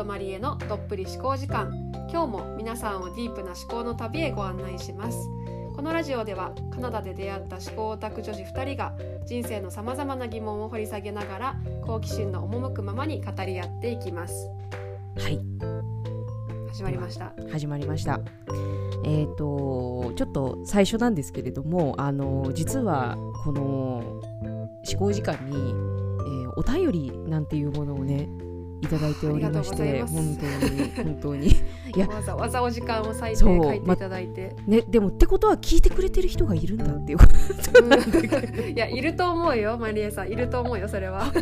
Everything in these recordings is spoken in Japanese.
とマリエのどっぷり思考時間。今日も皆さんをディープな思考の旅へご案内します。このラジオではカナダで出会った思考オタク女子2人が人生のさまざまな疑問を掘り下げながら好奇心の赴くままに語り合っていきます。はい。始まりました。始まりました。えっ、ー、とちょっと最初なんですけれどもあの実はこの思考時間に、えー、お便りなんていうものをねいただいておりまして本当に本当にいやわざわざお時間を割いて書いていただいて、ま、ねでもってことは聞いてくれてる人がいるんだっていうこと。いやいると思うよマリエさん。いると思うよそれは。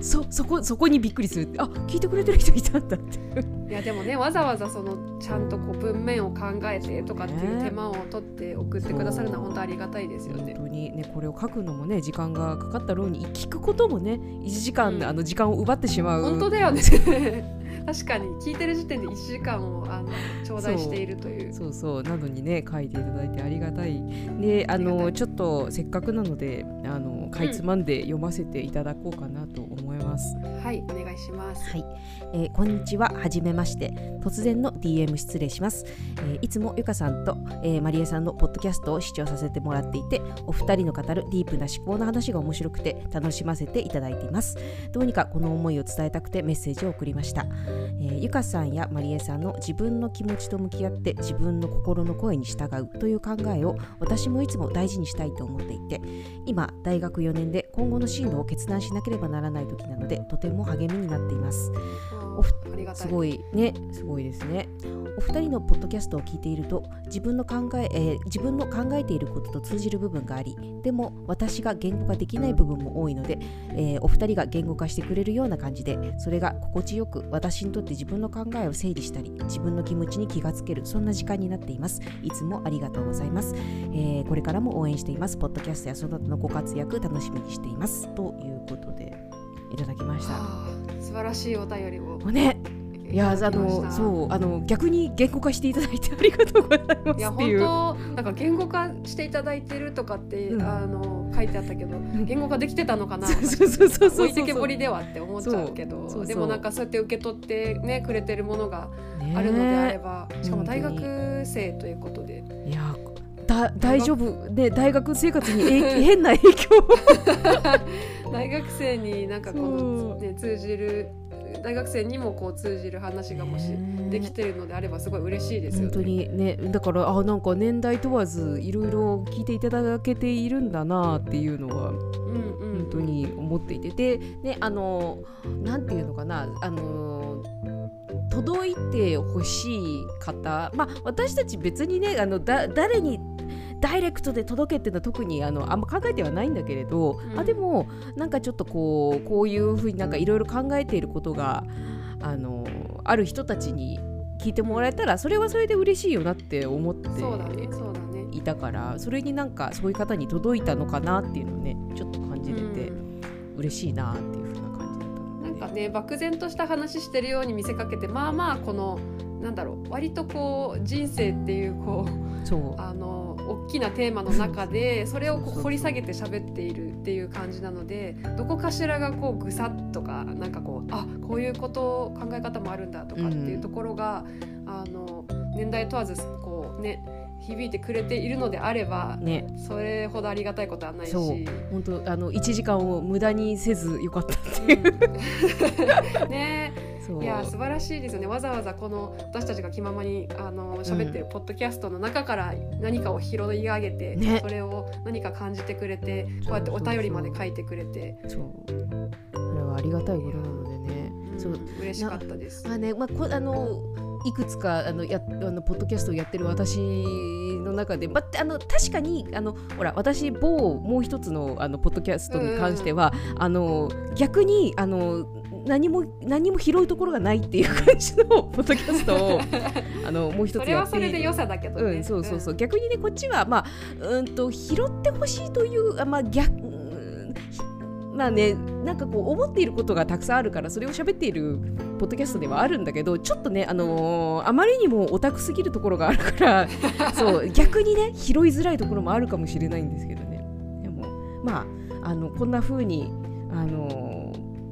そそこそこにびっくりする。あ聞いてくれてる人いたんだっていやでもねわざわざそのちゃんとこう文面を考えてとかっていう手間を取って送ってくださるのは本当ありがたいですよね。本当にねこれを書くのもね時間がかかったろうに聞くこともね1時間、うん、あの時間を奪ってしまう。本当だよね確かに聞いてる時点で1時間をあの頂戴しているという。そうそうなのにね書いていただいてありがたい。であのちょっとせっかくなのであのかいつまんで読ませていただこうかなと思います、うん、はいお願いします。はい、えー、こんにちは。はじめまして。突然の DM 失礼します、えー、いつもゆかさんと、えー、マリエさんのポッドキャストを視聴させてもらっていてお二人の語るディープな思考の話が面白くて楽しませていただいています。どうにかこの思いを伝えたくてメッセージを送りました。えー、ゆかさんやまりえさんの自分の気持ちと向き合って自分の心の声に従うという考えを私もいつも大事にしたいと思っていて今大学4年で今後の進路を決断しなければならない時なのでとても励みになっています。おすごいね。すごいですね。お二人のポッドキャストを聞いていると自分の考ええー、自分の考えていることと通じる部分がありでも私が言語化できない部分も多いので、えー、お二人が言語化してくれるような感じでそれが心地よく私にとって自分の考えを整理したり自分の気持ちに気がつけるそんな時間になっています。いつもありがとうございます、えー、これからも応援しています。ポッドキャストやその他のご活躍楽しみにしています。ということでいただきました。素晴らしいお便りを。ねいやあのそうあの逆に言語化していただいてありがとうございますいや本当なんか言語化していただいてるとかって、うん、あの書いてあったけど言語化できてたのかな そうそうそうそう置いてけぼりではって思っちゃうけどでもなんかそうやって受け取ってねくれてるものがあるのであれば、しかも大学生ということで。いやだ大丈夫。で大学生活に 変な影響 大学生になんかこの、ね、通じる大学生にもこう通じる話がもしできてるのであればすごい嬉しいですよね。本当にねだからあなんか年代問わずいろいろ聞いていただけているんだなっていうのは、うんうん、本当に思っていて。でねあのなんていうのかなあの届いてほしい方まあ私たち別にねあのだ誰にダイレクトで届けっていうのは特にあのあんま考えてはないんだけれど、うん、あでもなんかちょっとこうこういうふうになんかいろいろ考えていることがあのある人たちに聞いてもらえたらそれはそれで嬉しいよなって思っていたからそれになんかそういう方に届いたのかなっていうのをねちょっと感じれて嬉しいなっていうふうな感じだったので、なんかね漠然とした話してるように見せかけてまあまあこのなんだろう割とこう人生っていうこうあの大きなテーマの中でそれを掘り下げて喋っているっていう感じなのでどこかしらがこうぐさっとかなんかこうあこういうこと考え方もあるんだとかっていうところが、うん、あの年代問わずこうね響いてくれているのであれば、ね、それほどありがたいことはないし。本当あの1時間を無駄にせずよかったっていう、うん、ねいや素晴らしいですよね。わざわざこの私たちが気ままにあの喋ってるポッドキャストの中から何かを拾い上げて、ね、それを何か感じてくれてこうやってお便りまで書いてくれて。そう。それはありがたいことなのでね、うん、そう。嬉しかったです。あねまあ、こあのいくつかあのやあのポッドキャストをやってる私の中で、ま、あの確かにあのほら私某もう一つのあのポッドキャストに関しては、うん、あの逆にあの何も何も拾うところがないっていう感じのポッドキャストを あのもう一つやってそれはそれで良さだけど、ね、うん、そうそうそう、うん、逆にねこっちはまあうんと拾ってほしいというあまあ逆まあねなんかこう思っていることがたくさんあるからそれを喋っているポッドキャストではあるんだけどちょっとね、あのー、あまりにもオタクすぎるところがあるから そう逆にね拾いづらいところもあるかもしれないんですけどね。でもまああのこんな風にあのー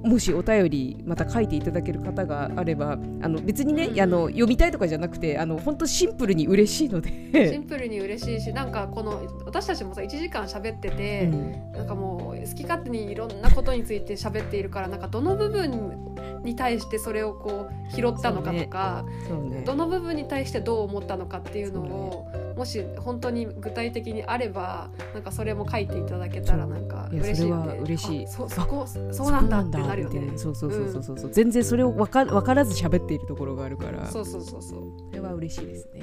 もしお便りまた書いていただける方があればあの別にね、うん、あの読みたいとかじゃなくてあの本当シンプルに嬉しいので。シンプルに嬉しいしなんかこの私たちもさ1時間喋ってて、うん、なんかもう好き勝手にいろんなことについて喋っているからなんかどの部分に対してそれをこう拾ったのかとか、ねね、どの部分に対してどう思ったのかっていうのを、ね、もし本当に具体的にあればなんかそれも書いていただけたらなんか嬉しいよね。嬉しいそそこそうなんだってなるよね。そうそうそうそうそう、うん、全然それを分か分からず喋っているところがあるからそうそうそうそうそれは嬉しいですね。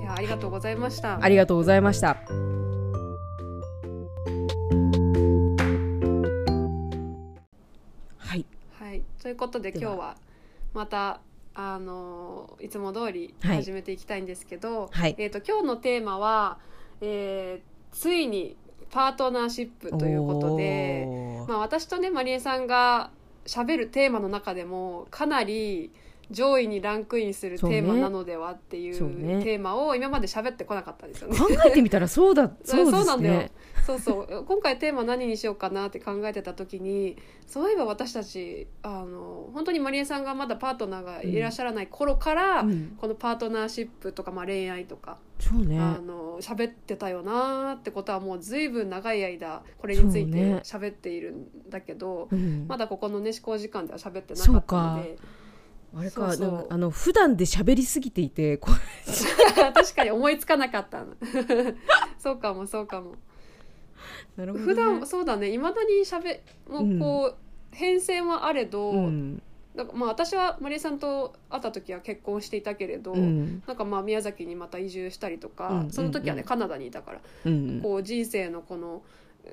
いやありがとうございました。ありがとうございました。ということで今日はまたあのいつも通り始めていきたいんですけど、はい、えーと、今日のテーマは、えー、ついにパートナーシップということで、まあ、私とねまりえさんがしゃべるテーマの中でもかなり上位にランクインするテーマなのではっていうテーマを今まで喋ってこなかったですよね。考えてみたらそうだそうですね。そうなんだよ。そうそう。今回テーマ何にしようかなって考えてた時にそういえば私たちあの本当にまりえさんがまだパートナーがいらっしゃらない頃から、うん、このパートナーシップとか、まあ、恋愛とかそうね。あの喋ってたよなってことはもう随分長い間これについて喋っているんだけど、ねうん、まだここのね思考時間では喋ってなかったので。あれかそうあの普段で喋りすぎていて 確かに思いつかなかった。そうかもそうかも。なるほど、ね、普段そうだね。いまだにしゃべもうこう、うん、変遷はあれど、うん、だまあ私はマリエさんと会った時は結婚していたけれど、うん、なんかまあ宮崎にまた移住したりとか、うん、その時はね、カナダにいたから、こう人生のこの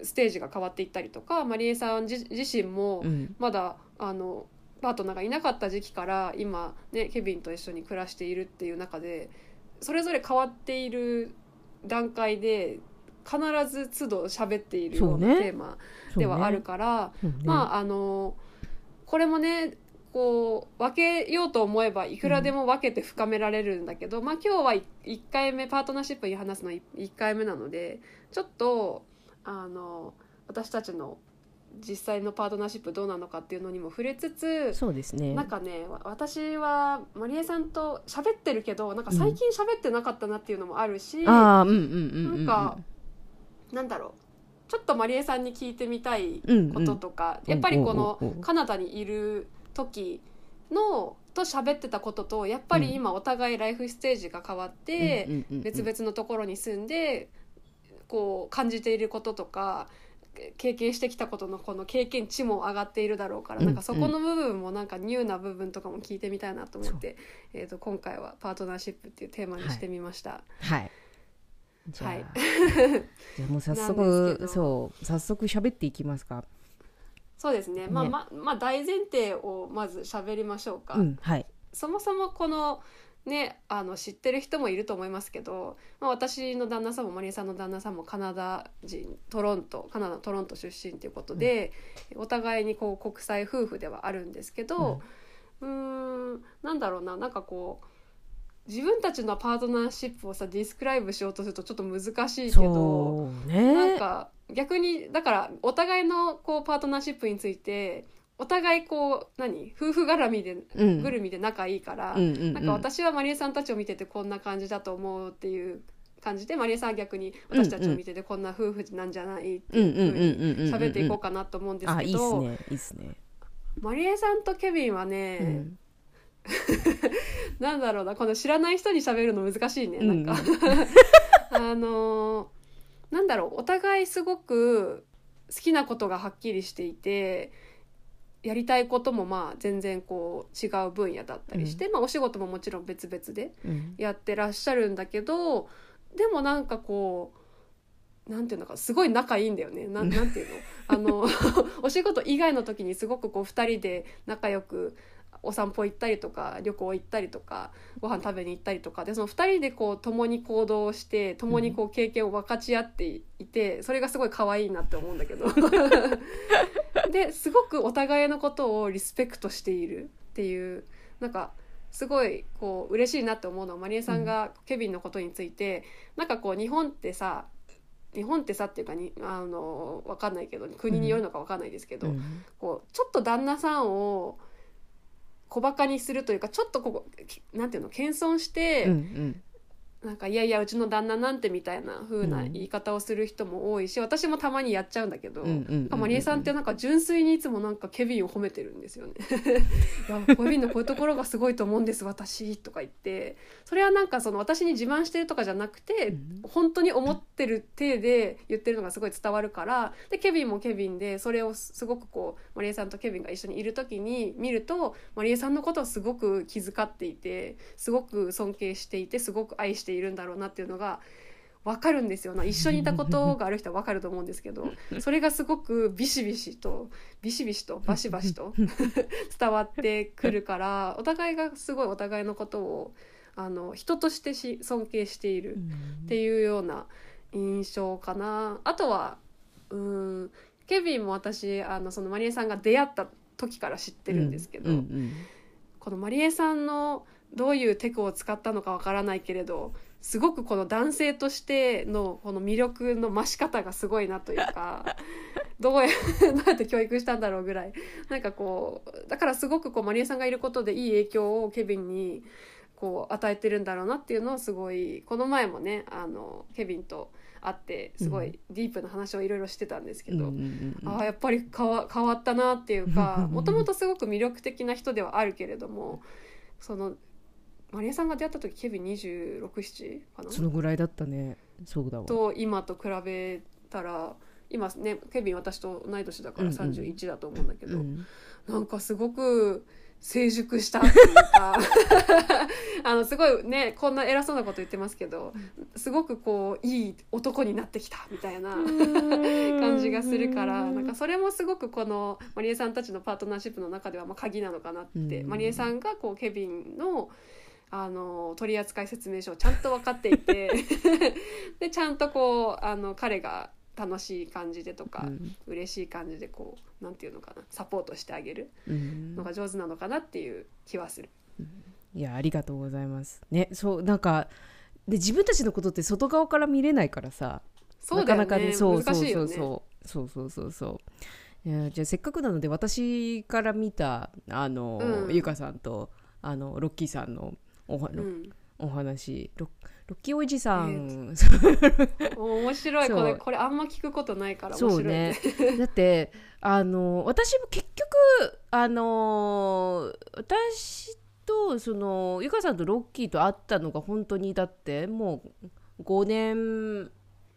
ステージが変わっていったりとかマリエさん自身もまだ、あのパートナーがいなかった時期から今ねケビンと一緒に暮らしているっていう中でそれぞれ変わっている段階で必ず都度喋っているようなテーマではあるから、ねね、まああのこれもねこう分けようと思えばいくらでも分けて深められるんだけど、うん、まあ今日は1回目パートナーシップに話すの1回目なのでちょっとあの私たちの実際のパートナーシップどうなのかっていうのにも触れつつそうですね。なんかね私はまりえさんと喋ってるけどなんか最近喋ってなかったなっていうのもあるし、うん、なんかなんだろう。ちょっとまりえさんに聞いてみたいこととか、うん。うん、やっぱりこのカナダにいる時のと喋ってたこととやっぱり今お互いライフステージが変わって別々のところに住んでこう感じていることとか経験してきたことのこの経験値も上がっているだろうから、なんかそこの部分もなんかニューな部分とかも聞いてみたいなと思って、えー、と今回はパートナーシップっていうテーマにしてみました。はい、はいじゃあ、はい、じゃあもう早速そう早速喋っていきますか。そうですね、ね、まあままあ大前提をまず喋りましょうか、うん、はい。そもそもこのねあの知ってる人もいると思いますけど、まあ、私の旦那さんもマリエさんの旦那さんもカナダ人トロントカナダトロント出身ということで、うん、お互いにこう国際夫婦ではあるんですけど、うん、んなんだろうななんかこう自分たちのパートナーシップをさディスクライブしようとするとちょっと難しいけど、ね、なんか逆にだからお互いのこうパートナーシップについてお互いこう何？夫婦絡みで、うん、ぐるみで仲いいから、うんうんうん、なんか私はマリエさんたちを見ててこんな感じだと思うっていう感じでマリエさんは逆に私たちを見ててこんな夫婦なんじゃないっていうふうに喋っていこうかなと思うんですけどマリエさんとケビンはね、うん。なんだろうなこの知らない人に喋るの難しいねなんか、うん、あのなんだろうお互いすごく好きなことがはっきりしていてやりたいこともまあ全然こう違う分野だったりして、うん、まあ、お仕事ももちろん別々でやってらっしゃるんだけど、うん、でもなんかこうなんていうのかすごい仲いいんだよね。ななんていうの？あの お仕事以外の時にすごくこう2人で仲良くお散歩行ったりとか旅行行ったりとかご飯食べに行ったりとかでその2人でこう共に行動して共にこう経験を分かち合っていてそれがすごい可愛いなって思うんだけど。ですごくお互いのことをリスペクトしているっていうなんかすごいこう嬉しいなって思うのはまりえさんがケビンのことについて、うん、なんかこう日本ってさ日本ってさっていうかにあの分かんないけど国によるのか分かんないですけど、うん、こうちょっと旦那さんを小バカにするというかちょっとここなんていうの謙遜して、うんうん。なんかいやいやうちの旦那なんてみたいな風な言い方をする人も多いし、私もたまにやっちゃうんだけど、マリエさんってなんか純粋にいつもなんかケビンを褒めてるんですよね。いやケビンのこういうところがすごいと思うんです私とか言って。それはなんかその私に自慢してるとかじゃなくて、本当に思ってる体で言ってるのがすごい伝わるからでケビンもケビンでそれをすごくこうマリエさんとケビンが一緒にいる時に見るとマリエさんのことをすごく気遣っていてすごく尊敬していてすごく愛しているんだろうなっていうのが分かるんですよ。な一緒にいたことがある人は分かると思うんですけどそれがすごくビシビシとビシビシとバシバシと 伝わってくるからお互いがすごいお互いのことをあの人としてし尊敬しているっていうような印象かな。あとはうんケビンも私あのそのマリエさんが出会った時から知ってるんですけど、このマリエさんのどういうテクを使ったのかわからないけれどすごくこの男性としてのこの魅力の増し方がすごいなというか どうや どうやって教育したんだろうぐらい。なんかこうだからすごくこうマリエさんがいることでいい影響をケビンにこう与えてるんだろうなっていうのをすごいこの前もねあのケビンと会ってすごいディープな話をいろいろしてたんですけど、うん、ああやっぱり変わ変わったなっていうか もともとすごく魅力的な人ではあるけれどもそのマリエさんが出会った時ケビン267かな？そのぐらいだったね。そうだわ。と今と比べたら今ねケビン私と同い年だから31だと思うんだけど、うん。うん、なんかすごく成熟したっていうか あのすごいねこんな偉そうなこと言ってますけどすごくこういい男になってきたみたいな感じがするからなんかそれもすごくこのマリエさんたちのパートナーシップの中ではまあ鍵なのかなってマリエさんがこうケビンのあの取扱説明書をちゃんと分かっていて でちゃんとこうあの彼が楽しい感じでとか、うん、嬉しい感じでこうなんていうのかなサポートしてあげるのが上手なのかなっていう気はする。うん、いやありがとうございます。ねそうなんかで自分たちのことって外側から見れないからさ、ね、なかなかそうそうそうそう、そうそうそうそう。いやじゃあせっかくなので私から見たあの、うん、ゆかさんとあのロッキーさんのお,、うん、お話ロロッキーおじさん、えー、面白い。これこれあんま聞くことないから面白い、ね、だってあの私も結局あの私とそのゆかさんとロッキーと会ったのが本当にだってもう5年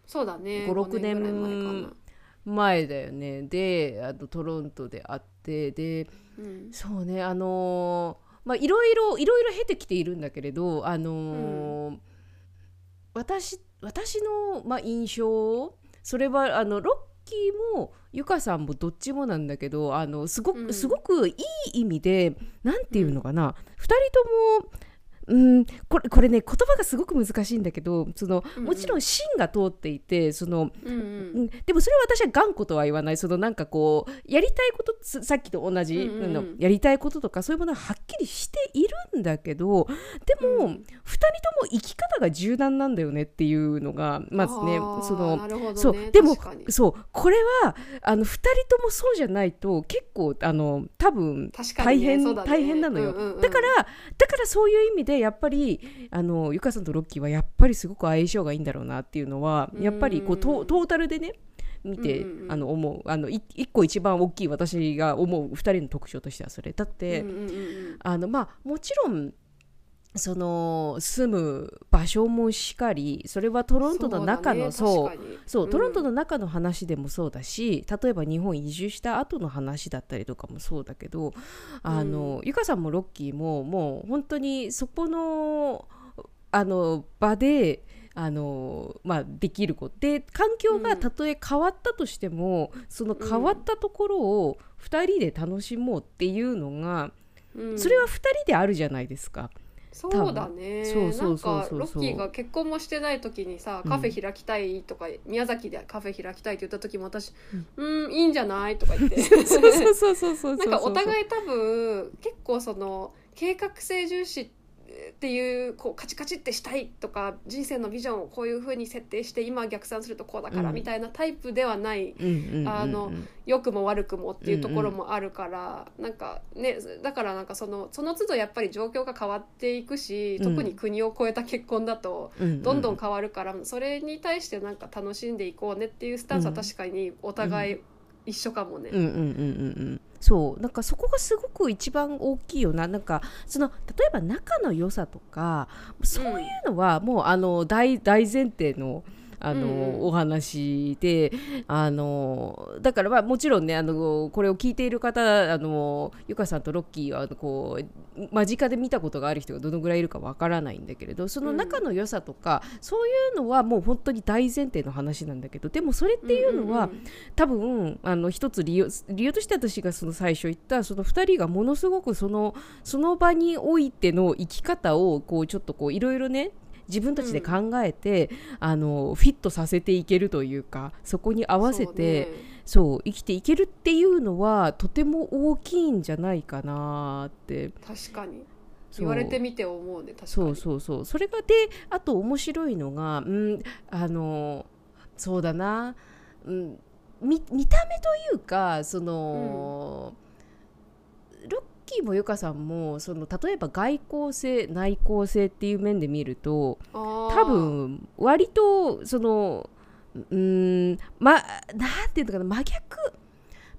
そうだね。56年前だよね。であのトロントで会ってで、うん、そうねあのまあいろいろいろいろ経てきているんだけれどあのーうん、私私の、まあ、印象それはあのロッキーもゆかさんもどっちもなんだけどあのすごく、すごくいい意味で何て言うのかな、うん、2人ともうんこれこれね言葉がすごく難しいんだけどその、うんうん、もちろん芯が通っていてその、うんうん、でもそれは私は頑固とは言わない。そのなんかこうやりたいことさっきと同じ、うんうん、のやりたいこととかそういうものははっきりしているんだけどでも、うん、2人とも生き方が柔軟なんだよねっていうのがまずねその、ね、そう。でもそう。これはあの2人ともそうじゃないと結構あの多分大変、ねね、大変なのよ、うんうんうん、だからだからそういう意味でやっぱりあのゆかさんとロッキーはやっぱりすごく相性がいいんだろうなっていうのはやっぱりこうトータルでね見て、うんうん、あの思う。あの一個一番大きい私が思う2人の特徴としてはそれ。だって、うんうんうん、あのまあもちろんその住む場所もしかりそれはトロントの中のそう、ね、そう、トロントの中の話でもそうだし例えば日本移住した後の話だったりとかもそうだけどあの、うん、ゆかさんもロッキーももう本当にそこのあの場であのまあ、できること。で環境がたとえ変わったとしても、うん、その変わったところを2人で楽しもうっていうのが、うん、それは2人であるじゃないですか。そうだね。そうそうそうそう。ロッキーが結婚もしてない時にさカフェ開きたいとか、うん、宮崎でカフェ開きたいって言った時も私「うん。いいんじゃない?」とか言って。そうそうそうそう。なんかお互い多分結構その計画性重視っていうこうカチカチってしたいとか人生のビジョンをこういうふうに設定して今逆算するとこうだからみたいなタイプではない、あの良くも悪くもっていうところもあるから、うんうん、なんかねだからなんかそのその都度やっぱり状況が変わっていくし、特に国を越えた結婚だとどんどん変わるから、それに対してなんか楽しんでいこうねっていうスタンスは確かにお互い一緒かもね。うんうんうんうんそうなんかそこがすごく一番大きいよな。なんかその例えば仲の良さとかそういうのはもう、あの大大前提のあの、うん、お話であのだからまあもちろんねあのこれを聞いている方あのゆかさんとロッキーはこう間近で見たことがある人がどのぐらいいるかわからないんだけれどその仲の良さとか、うん、そういうのはもう本当に大前提の話なんだけどでもそれっていうのは、うんうんうん、多分あの一つ理由理由として私がその最初言ったその2人がものすごくそのその場においての生き方をこうちょっとこういろいろね自分たちで考えて、うん、あのフィットさせていけるというかそこに合わせてそう、ね、生きていけるっていうのはとても大きいんじゃないかなって。確かに。言われてみて思うね確かに。そうそうそう。それがであと面白いのがうんあのそうだな、うん、見見た目というかその、うん、ロッキーもゆかさんもその例えば外交性内向性っていう面で見ると多分割とそのうんまなんていうのかな真逆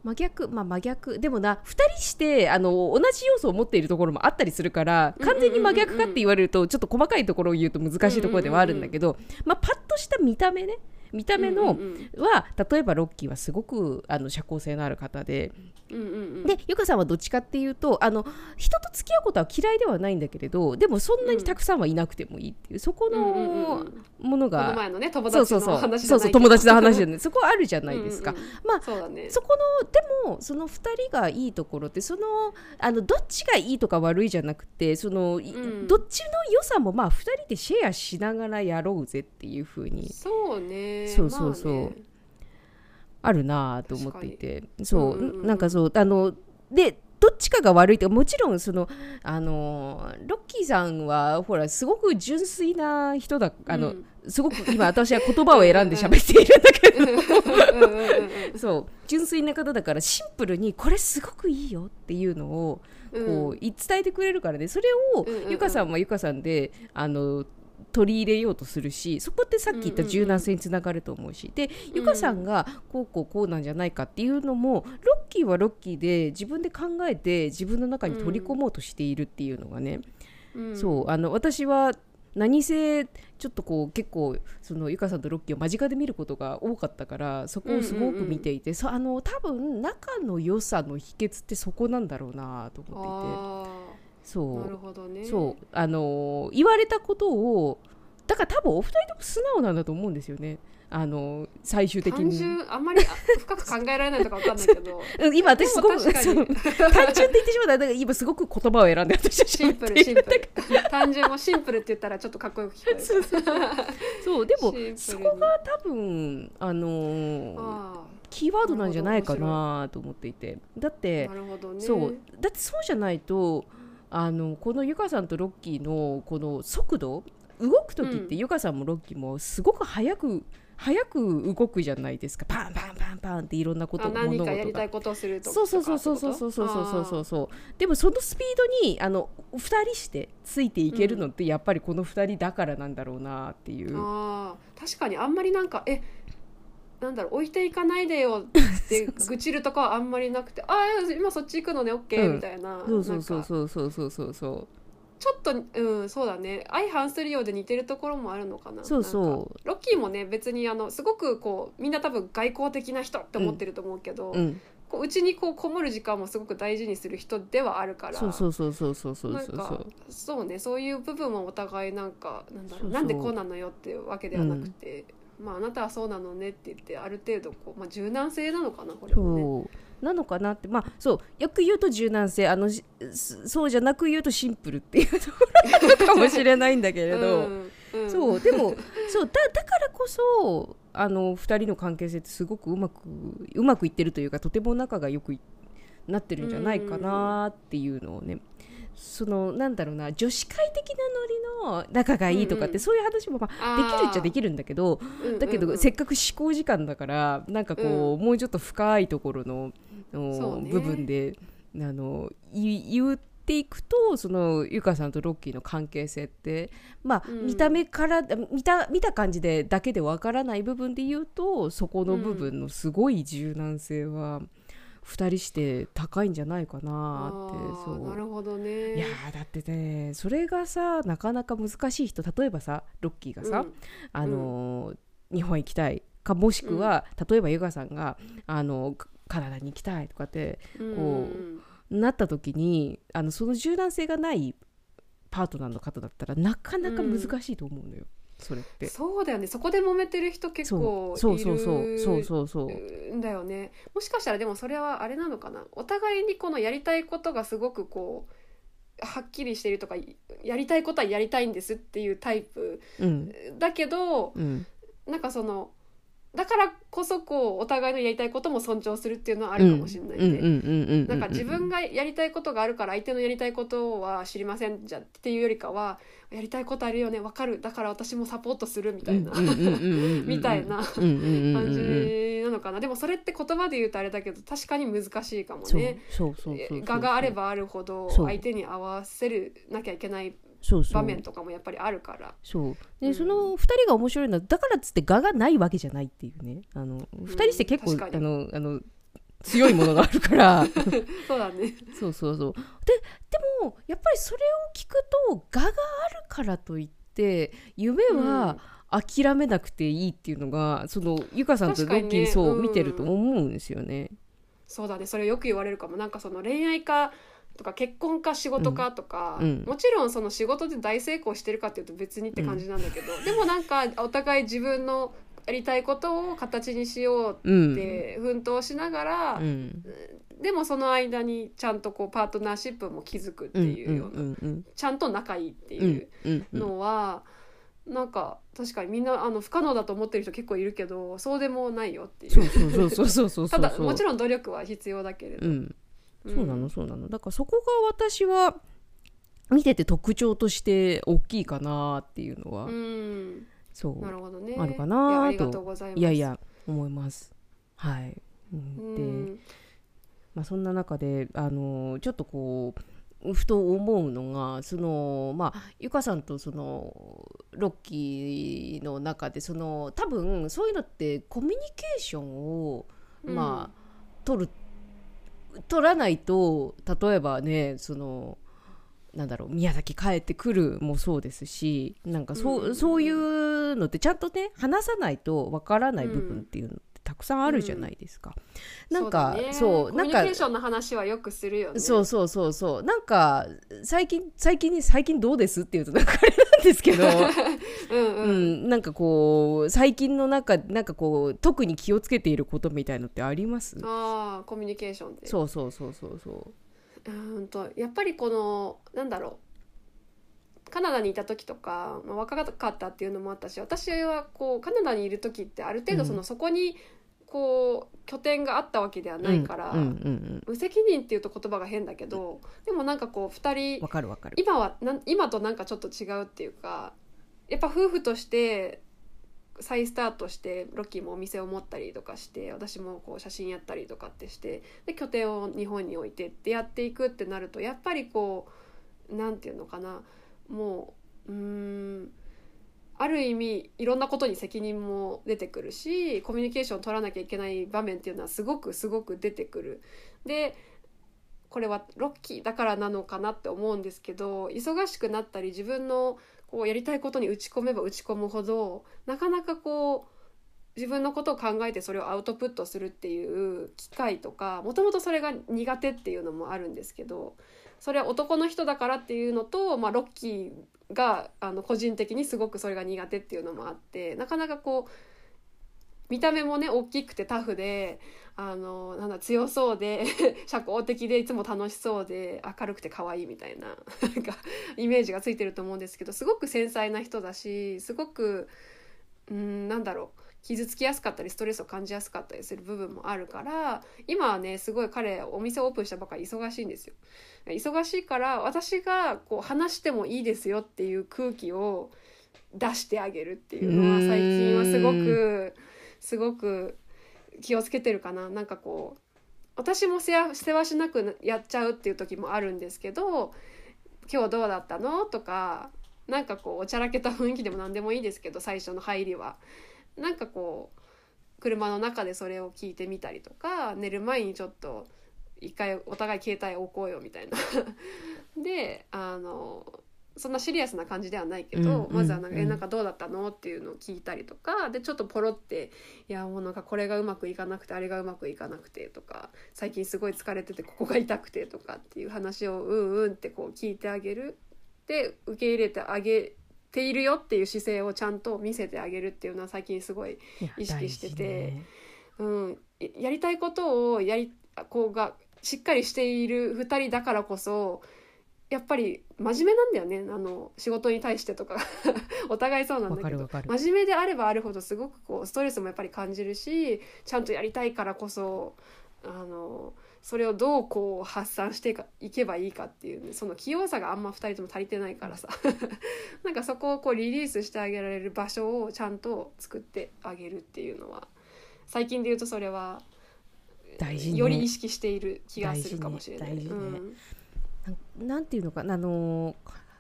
真逆まあ真逆。でもな2人してあの同じ要素を持っているところもあったりするから完全に真逆かって言われるとちょっと細かいところを言うと難しいところではあるんだけど、まあ、パッとした見た目ね見た目の、は例えばロッキーはすごくあの社交性のある方で、うんうんうん、でゆかさんはどっちかっていうとあの人と付き合うことは嫌いではないんだけれどでもそんなにたくさんはいなくてもいいっていうそこのものが、前のね友達の話そうそう友達の話でねそこあるじゃないですか、うんうん、まあそ、ね、そこのでもその2人がいいところってそのあのどっちがいいとか悪いじゃなくてその、うん、どっちの良さもまあ2人でシェアしながらやろうぜっていうふうに。そうねそうそうそう、まあねあるなと思っていて。そう、うんうん、なんかそうあのでどっちかが悪いともちろんそのあのロッキーさんはほらすごく純粋な人だあの、うん、すごく今私は言葉を選んで喋っているんだけど。そう。純粋な方だからシンプルにこれすごくいいよっていうのをこう、伝えてくれるからね。それを、ゆかさんはゆかさんであの取り入れようとするしそこってさっき言った柔軟性につながると思うし、でゆかさんがこうこうこうなんじゃないかっていうのもロッキーはロッキーで自分で考えて自分の中に取り込もうとしているっていうのがね、うん、そうあの私は何せちょっとこう結構そのゆかさんとロッキーを間近で見ることが多かったからそこをすごく見ていて、うんうんうん、あの多分仲の良さの秘訣ってそこなんだろうなと思っていて。そう。なるほどね。そう。あの言われたことをだから多分お二人とも素直なんだと思うんですよね。あの最終的に。単純あんまり深く考えられないとか分かんないけど。今私すごく単純って言ってしまっただから今すごく言葉を選んで私はシンプルシンプル。単純もシンプルって言ったらちょっとかっこよく聞こえる。そうでもそこが多分あのー、キーワードなんじゃないかなと思っていて。だって、ね、そう。だってそうじゃないとあのこのゆかさんとロッキーのこの速度動く時ってゆかさんもロッキーもすごく速く早く動くじゃないですか。パンパンパンパンっていろんなこと何かやりたいことをするとそうそうそうそうそうそうそうそうそうそう。でもそのスピードにあの2人してついていけるのってやっぱりこの2人だからなんだろうなっていう、うん、あ確かにあんまりなんかえなんだろう置いていかないでよって愚痴るとかはあんまりなくて ああ今そっち行くのね OK、うん、みたいなそうそうそうそうそうそうそうそう。ちょっとうんそうだね。相反するようで似てるところもあるのかな。そうそう。ロッキーもね別にあのすごくこうみんな多分外交的な人って思ってると思うけど、うん、こううちにこうこもる時間もすごく大事にする人ではあるから。そうそうそうそうそうそうそうそう。ねそういう部分もお互いなんかなんだろう。なんでこうなのよっていうわけではなくて、まあ、あなたはそうなのねって言ってある程度こう、まあ、柔軟性なのかなこれもね。なのかなって。まあそうよく言うと柔軟性。あのそうじゃなく言うとシンプルっていうところかもしれないんだけれど、うんうん、そう。でもそうだだからこそあの2人の関係性ってすごくうまくうまくいってるというかとても仲がよくなってるんじゃないかなっていうのをね、そのなんだろうな女子会的なノリの仲がいいとかって、うんうん、そういう話もまあできるっちゃできるんだけど、だけど、せっかく思考時間だからなんかこう、うん、もうちょっと深いところの、ね、部分であの言っていくとそのゆかさんとロッキーの関係性ってまあ、うん、見た目から見た見た感じでだけでわからない部分で言うとそこの部分のすごい柔軟性は。2人して高いんじゃないかなってそう。なるほどね。いやだってねそれがさなかなか難しい人例えばさロッキーがさ、うん、あの、うん、日本行きたいかもしくは、うん、例えばユガさんがあのカナダに行きたいとかってこう、なった時にあのその柔軟性がないパートナーの方だったらなかなか難しいと思うのよ。それって。そうだよね。そこで揉めてる人結構いるそうそうそう。そうそうだよね。もしかしたらでもそれはあれなのかな。お互いにこのやりたいことがすごくこうはっきりしているとかやりたいことはやりたいんですっていうタイプ、うん、だけど、うん、なんかそのだからこそこうお互いのやりたいことも尊重するっていうのはあるかもしれないで。なんか自分がやりたいことがあるから相手のやりたいことは知りませんじゃっていうよりかはやりたいことあるよねわかる。だから私もサポートするみたいな。みたいな。感じなのかな。でもそれって言葉で言うとあれだけど確かに難しいかもね。画があればあるほど相手に合わせるなきゃいけない場面とかもやっぱりあるから。そう。で、うん、その2人が面白いのはだからっつって画がないわけじゃないっていうね。あの2人して結構、うん、あのあの強いものがあるから。そうだね。そうそうそう。ででもやっぱりそれを聞くと画があるからといって夢は、諦めなくていいっていうのがそのゆかさんとロッキー、ね、そう見てると思うんですよね。そうだね。それよく言われるかも。なんかその恋愛かとか結婚か仕事かとか、うん、もちろんその仕事で大成功してるかっていうと別にって感じなんだけど、うん、でもなんかお互い自分のやりたいことを形にしようって奮闘しながら、うん、でもその間にちゃんとこうパートナーシップも築くっていうような、ちゃんと仲いいっていうのは。なん。か確かにみんなあの不可能だと思ってる人結構いるけどそうでもないよっていうただもちろん努力は必要だけれど、うんそうなのそうなの。だからそこが私は見てて特徴として大きいかなっていうのは、うん、そうなるほど、ね、あるかなといやいや思います。はい、うん、で、まあ、そんな中であのちょっとこうふと思うのがそのまあゆかさんとそのロッキーの中でその多分そういうのってコミュニケーションをまあ、うん、取る取らないと例えばねそのなんだろう宮崎帰ってくるもそうですしなんかそううん、そういうのってちゃんとね話さないとわからない部分っていうのってたくさんあるじゃないですか。うん、なんかそう、ね、なんかコミュニケーションの話はよくするよね。そうそうそうそう。なんか最近最近に最近どうですっていうとなんかあれですけど。うん、うん、なんかこう最近の中なんかこう特に気をつけていることみたいのってあります？ああコミュニケーションでそうそうそうそうそう。うんとやっぱりこのなんだろう。カナダにいた時とか、まあ、若かったっていうのもあったし私はこうカナダにいる時ってある程度その、うん、そこにこう拠点があったわけではないから、うんうんうんうん、無責任っていうと言葉が変だけどでもなんかこう2人今はな今となんかちょっと違うっていうかやっぱ夫婦として再スタートしてロッキーもお店を持ったりとかして私もこう写真やったりとかってしてで拠点を日本に置いてってやっていくってなるとやっぱりこう何て言うのかなもううんある意味いろんなことに責任も出てくるしコミュニケーションを取らなきゃいけない場面っていうのはすごくすごく出てくる。でこれはロッキーだからなのかなって思うんですけど忙しくなったり自分のこうやりたいことに打ち込めば打ち込むほどなかなかこう自分のことを考えてそれをアウトプットするっていう機会とかもともとそれが苦手っていうのもあるんですけどそれは男の人だからっていうのと、まあ、ロッキーがあの個人的にすごくそれが苦手っていうのもあってなかなかこう見た目もね大きくてタフであのなんだ強そうで 社交的でいつも楽しそうで明るくて可愛いみたいな なんかイメージがついてると思うんですけどすごく繊細な人だしすごくうんなんだろう。傷つきやすかったりストレスを感じやすかったりする部分もあるから今はねすごい彼お店オープンしたばかり忙しいんですよ。忙しいから私がこう話してもいいですよっていう空気を出してあげるっていうのは最近はすごくすごく気をつけてるかな。なんかこう私もせわせわしなくやっちゃうっていう時もあるんですけど「今日どうだったの?」とかなんかこうおちゃらけた雰囲気でも何でもいいですけど最初の入りは。なんかこう車の中でそれを聞いてみたりとか寝る前にちょっと一回お互い携帯置こうよみたいな であのそんなシリアスな感じではないけど、うん、まずはなんか「えなんかどうだったの?」っていうのを聞いたりとかでちょっとポロって「いやもうなんかこれがうまくいかなくてあれがうまくいかなくて」とか「最近すごい疲れててここが痛くて」とかっていう話をうんうんってこう聞いてあげるで受け入れてあげているよっていう姿勢をちゃんと見せてあげるっていうのは最近すごい意識してて、ね、うん、やりたいことをやりこうがしっかりしている2人だからこそやっぱり真面目なんだよね。あの仕事に対してとか。お互いそうなんだけど。真面目であればあるほどすごくこうストレスもやっぱり感じるしちゃんとやりたいからこそあのそれをどうこう発散していけばいいかっていう、ね、その器用さがあんま2人とも足りてないからさ。なんかそこをこうリリースしてあげられる場所をちゃんと作ってあげるっていうのは最近で言うとそれは大事、ね、より意識している気がするかもしれない。ね。ね。うん、なんていうのかなあのー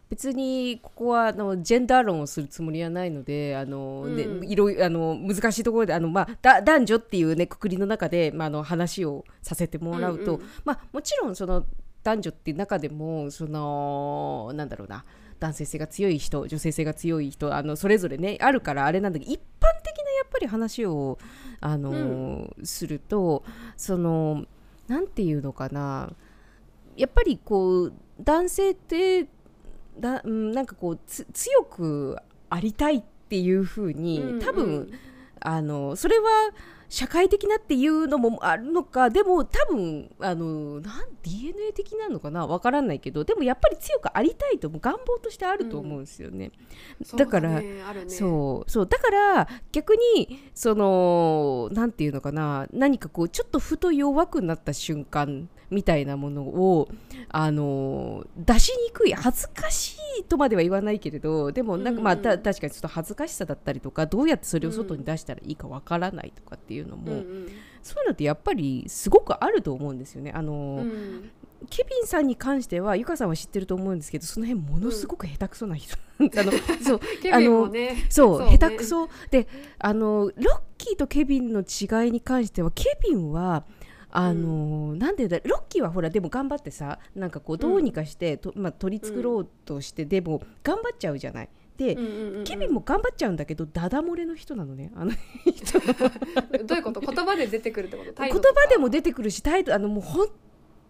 別にここはあのジェンダー論をするつもりはないのであの、うん、いろいろあの難しいところであの、まあ、男女っていうねくくりの中で、まあ、あの話をさせてもらうと、うんうん、まあ、もちろんその男女っていう中でもそのなんだろうな男性性が強い人女性性が強い人あのそれぞれねあるからあれなんだけど一般的なやっぱり話をあの、うん、するとそのなんていうのかなやっぱりこう男性ってだ、うん、なんかこう強くありたいっていうふうに、んうん、多分あのそれは社会的なっていうのもあるのかでも多分あのなん DNA 的なのかなわからないけどでもやっぱり強くありたいとも願望としてあると思うんですよね。うん、だから、ねね、そうそう。だから逆にそのなんていうのかな何かこうちょっとふと弱くなった瞬間みたいなものをあの出しにくい恥ずかしいとまでは言わないけれどでもなんかまあ、うんうん、確かにちょっと恥ずかしさだったりとかどうやってそれを外に出したらいいかわからないとかっていうのも、うんうん、そういうのってやっぱりすごくあると思うんですよね。あの、うん。ケビンさんに関してはゆかさんは知ってると思うんですけどその辺ものすごく下手くそな人、うん、あのそうあの、ね、そう、ね、下手くそ。であのロッキーとケビンの違いに関してはケビンはあのー、なんでだロッキーはほらでも頑張ってさなんかこうどうにかして、うん、まあ、取り繕ろうとして、でも頑張っちゃうじゃない。で、うんうんうん、ケビンも頑張っちゃうんだけどダダ漏れの人なのねあの人 どういうこと？言葉で出てくるってこと？言葉でも出てくるし態度。あのもう本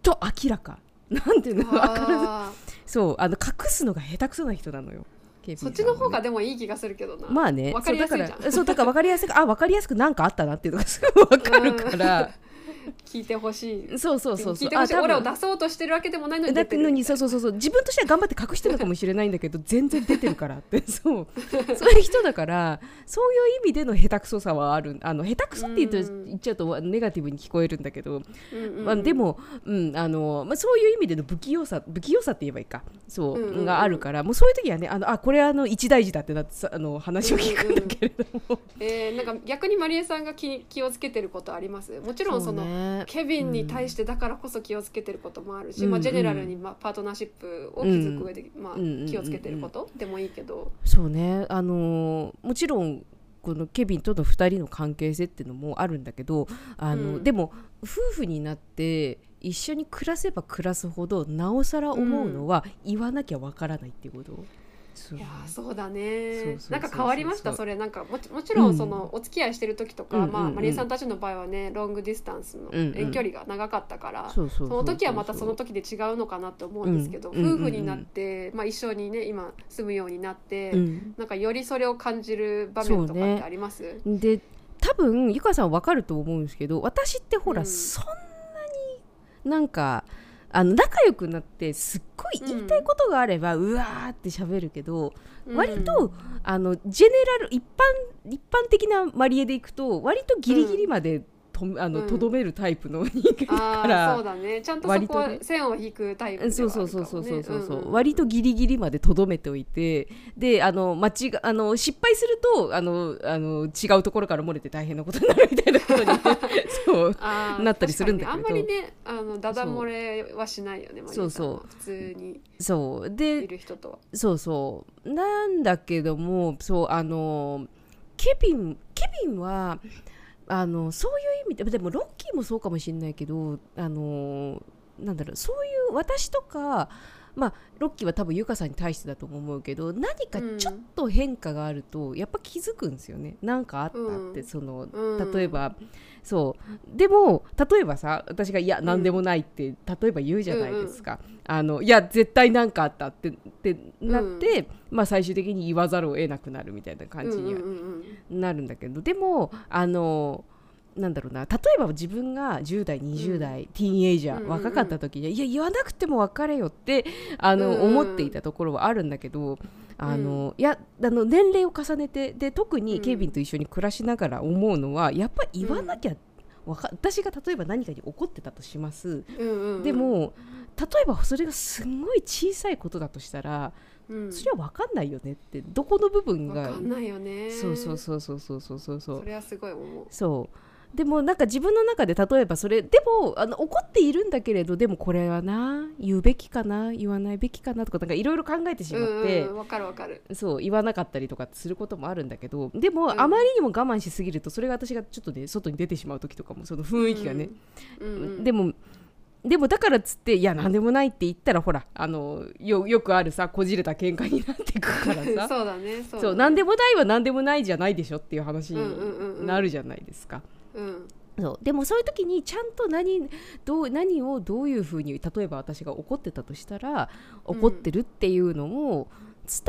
当明らか。なんていうの分からず。そうあの隠すのが下手くそな人なのよそっちの方がでもいい気がするけどな。まあね。分かりやすいじゃん。そうだから分かりやすくあ分かりやすく何かあったなっていうのがすごい分かるから聞いてほしい。そうそうそうそう。聞いてほしい。俺を出そうとしてるわけでもないのにだってのにそうそうそうそう。自分としては頑張って隠してるかもしれないんだけど全然出てるから。っ てそう。そういう人だからそういう意味での下手くそさはある。あの下手くそって言うと、言っちゃうとネガティブに聞こえるんだけど、うんまあ、でも、うんあのまあ、そういう意味での不器用さ不器用さって言えばいいか。そう,、うがあるから。もうそういう時はねあのあこれあの一大事だってなってあの話を聞くんだけれども、うん。うん、えー、なんか逆にまりえさんが気気をつけてることあります？もちろんその、ね、ケビンに対してだからこそ気をつけてることもあるし、うん、まあ、ジェネラルに、まあ、パートナーシップを築く上で、まあ、気をつけてることでもいいけど。そうね。あのもちろんこのケビンとの2人の関係性っていうのもあるんだけどあの、うん、でも夫婦になって一緒に暮らせば暮らすほどなおさら思うのは、言わなきゃわからないっていうこと？いやそうだね。なんか変わりました？それ。なんかももちろんその、お付き合いしてる時とか、まあ、マリエさんたちの場合はねロングディスタンスの遠距離が長かったから、その時はまたその時で違うのかなと思うんですけど、夫婦になって、まあ、一緒にね今住むようになって、なんかよりそれを感じる場面とかってあります、ね、で多分ゆかさん分かると思うんですけど私ってほら、そんなになんかあの仲良くなってすっごい言いたいことがあれば、うわーって喋るけど、割とあのジェネラル一般一般的なマリエでいくと割とギリギリまで、とあのとど、めるタイプの人間から、そうだね。ちゃんとそこは線を引くタイプ、ね、そうそうそうそうそうそう。そう、割とギリギリまでとどめておいてであの間違あの失敗するとあのあの違うところから漏れて大変なことになるみたいなことに そうなったりするんだけど。あんまりね。あのダダ漏れはしないよねそうそう。普通に。そう。でいる人とは。そうそう。なんだけどもそうあのケビンケビンはあのそういう意味ででもロッキーもそうかもしれないけどあのなんだろうそういう私とかまあ、ロッキーは多分ユカさんに対してだと思うけど何かちょっと変化があると、やっぱ気づくんですよね。何かあったって、うん、その例えば、そう。でも例えばさ私が「いや何でもない」って例えば言うじゃないですか「あのいや絶対何かあった」ってってなって、まあ、最終的に言わざるを得なくなるみたいな感じにはなるんだけど、でもあのなんだろうな。例えば自分が10代20代、うん、ティーンエイジャー、若かった時に、いや言わなくても別れよってあの、うん思っていたところはあるんだけどあの、いやあの年齢を重ねてで特にケイビンと一緒に暮らしながら思うのはやっぱり言わなきゃ、私が例えば何かに怒ってたとします、でも例えばそれがすごい小さいことだとしたら、うん、それは分かんないよねってどこの部分が。分かんないよね。そうそうそうそうそうそうそう。それはすごい思う。そうでもなんか自分の中で例えばそれでもあの怒っているんだけれどでもこれはな言うべきかな言わないべきかなとかなんかいろいろ考えてしまってわ、かるわかる。そう言わなかったりとかすることもあるんだけどでも、うん、あまりにも我慢しすぎるとそれが私がちょっとね外に出てしまう時とかもその雰囲気がね、うんうん、でもでもだからっつっていや何でもないって言ったらほらあのよよくあるさこじれた喧嘩になってくからさ。そうだねそう何でもないは何でもないじゃないでしょっていう話になるじゃないですか。うん、そう。でもそういう時にちゃんと何どう何をどういうふうに例えば私が怒ってたとしたら怒ってるっていうのを伝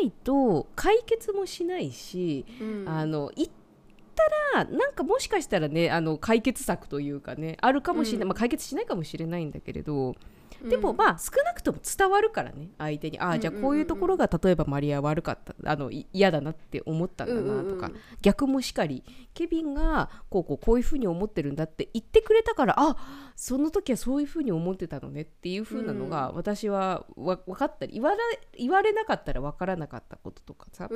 えないと解決もしないし、うん、あの言ったらなんかもしかしたらねあの解決策というかねあるかもしれない、うん、まあ、解決しないかもしれないんだけれどでもまあ少なくとも伝わるからね。相手にああじゃあこういうところが例えばマリア悪かった。あの嫌だなって思ったんだなとか、逆もしかりケビンがこうこうこういうふうに思ってるんだって言ってくれたからあその時はそういうふうに思ってたのねっていうふうなのが、私はわ分かったり言われ言われなかったら分からなかったこととかさ、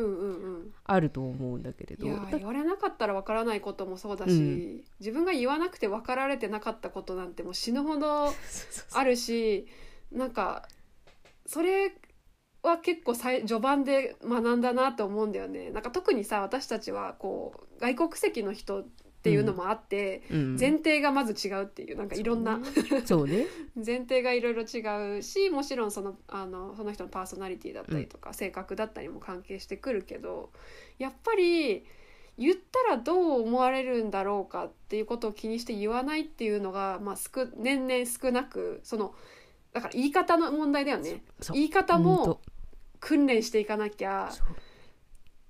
あると思うんだけれど。言われなかったら分からないこともそうだし、うん、自分が言わなくて分かられてなかったことなんてもう死ぬほど あるしなんかそれは結構序盤で学んだなと思うんだよね。なんか特にさ私たちはこう外国籍の人っていうのもあって、うん、前提がまず違うっていうなんかいろんなそうね。前提がいろいろ違うしもちろんそのあのその人のパーソナリティだったりとか、うん、性格だったりも関係してくるけどやっぱり言ったらどう思われるんだろうかっていうことを気にして言わないっていうのが、まあ、年々少なくそのだから言い方の問題だよね。言い方も訓練していかなきゃ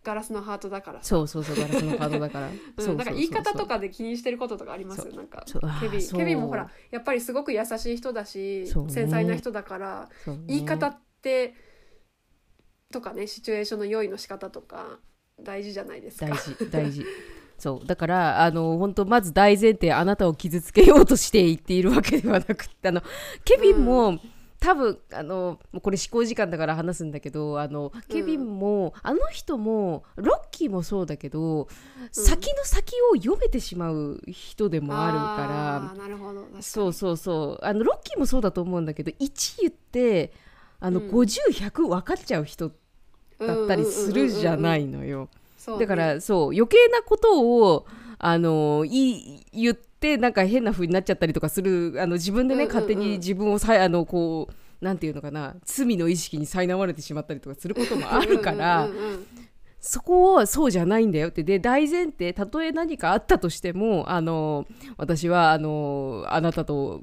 ガラスのハートだからそうそうそうガラスのハートだから。うん、なんか言い方とかで気にしてることとかありますなんかケビンケビンもほらやっぱりすごく優しい人だし、ね、繊細な人だから、ね、言い方ってとかねシチュエーションの用意の仕方とか大事じゃないですか。大事大事そう。だからあの本当まず大前提あなたを傷つけようとして言っているわけではなくてあのケビンも、うん、多分あのこれ思考時間だから話すんだけどあのケビンも、うん、あの人もロッキーもそうだけど、うん、先の先を読めてしまう人でもあるからそうそうそう。あのロッキーもそうだと思うんだけど1言ってあの、うん、50100分かっちゃう人だったりするじゃないのよ。だからそう余計なことをあのい言ってなんか変な風になっちゃったりとかするあの自分でね、勝手に自分をさあのこうなんていうのかな罪の意識に苛まれてしまったりとかすることもあるからそこはそうじゃないんだよって。で大前提たとえ何かあったとしてもあの私はあのあなたと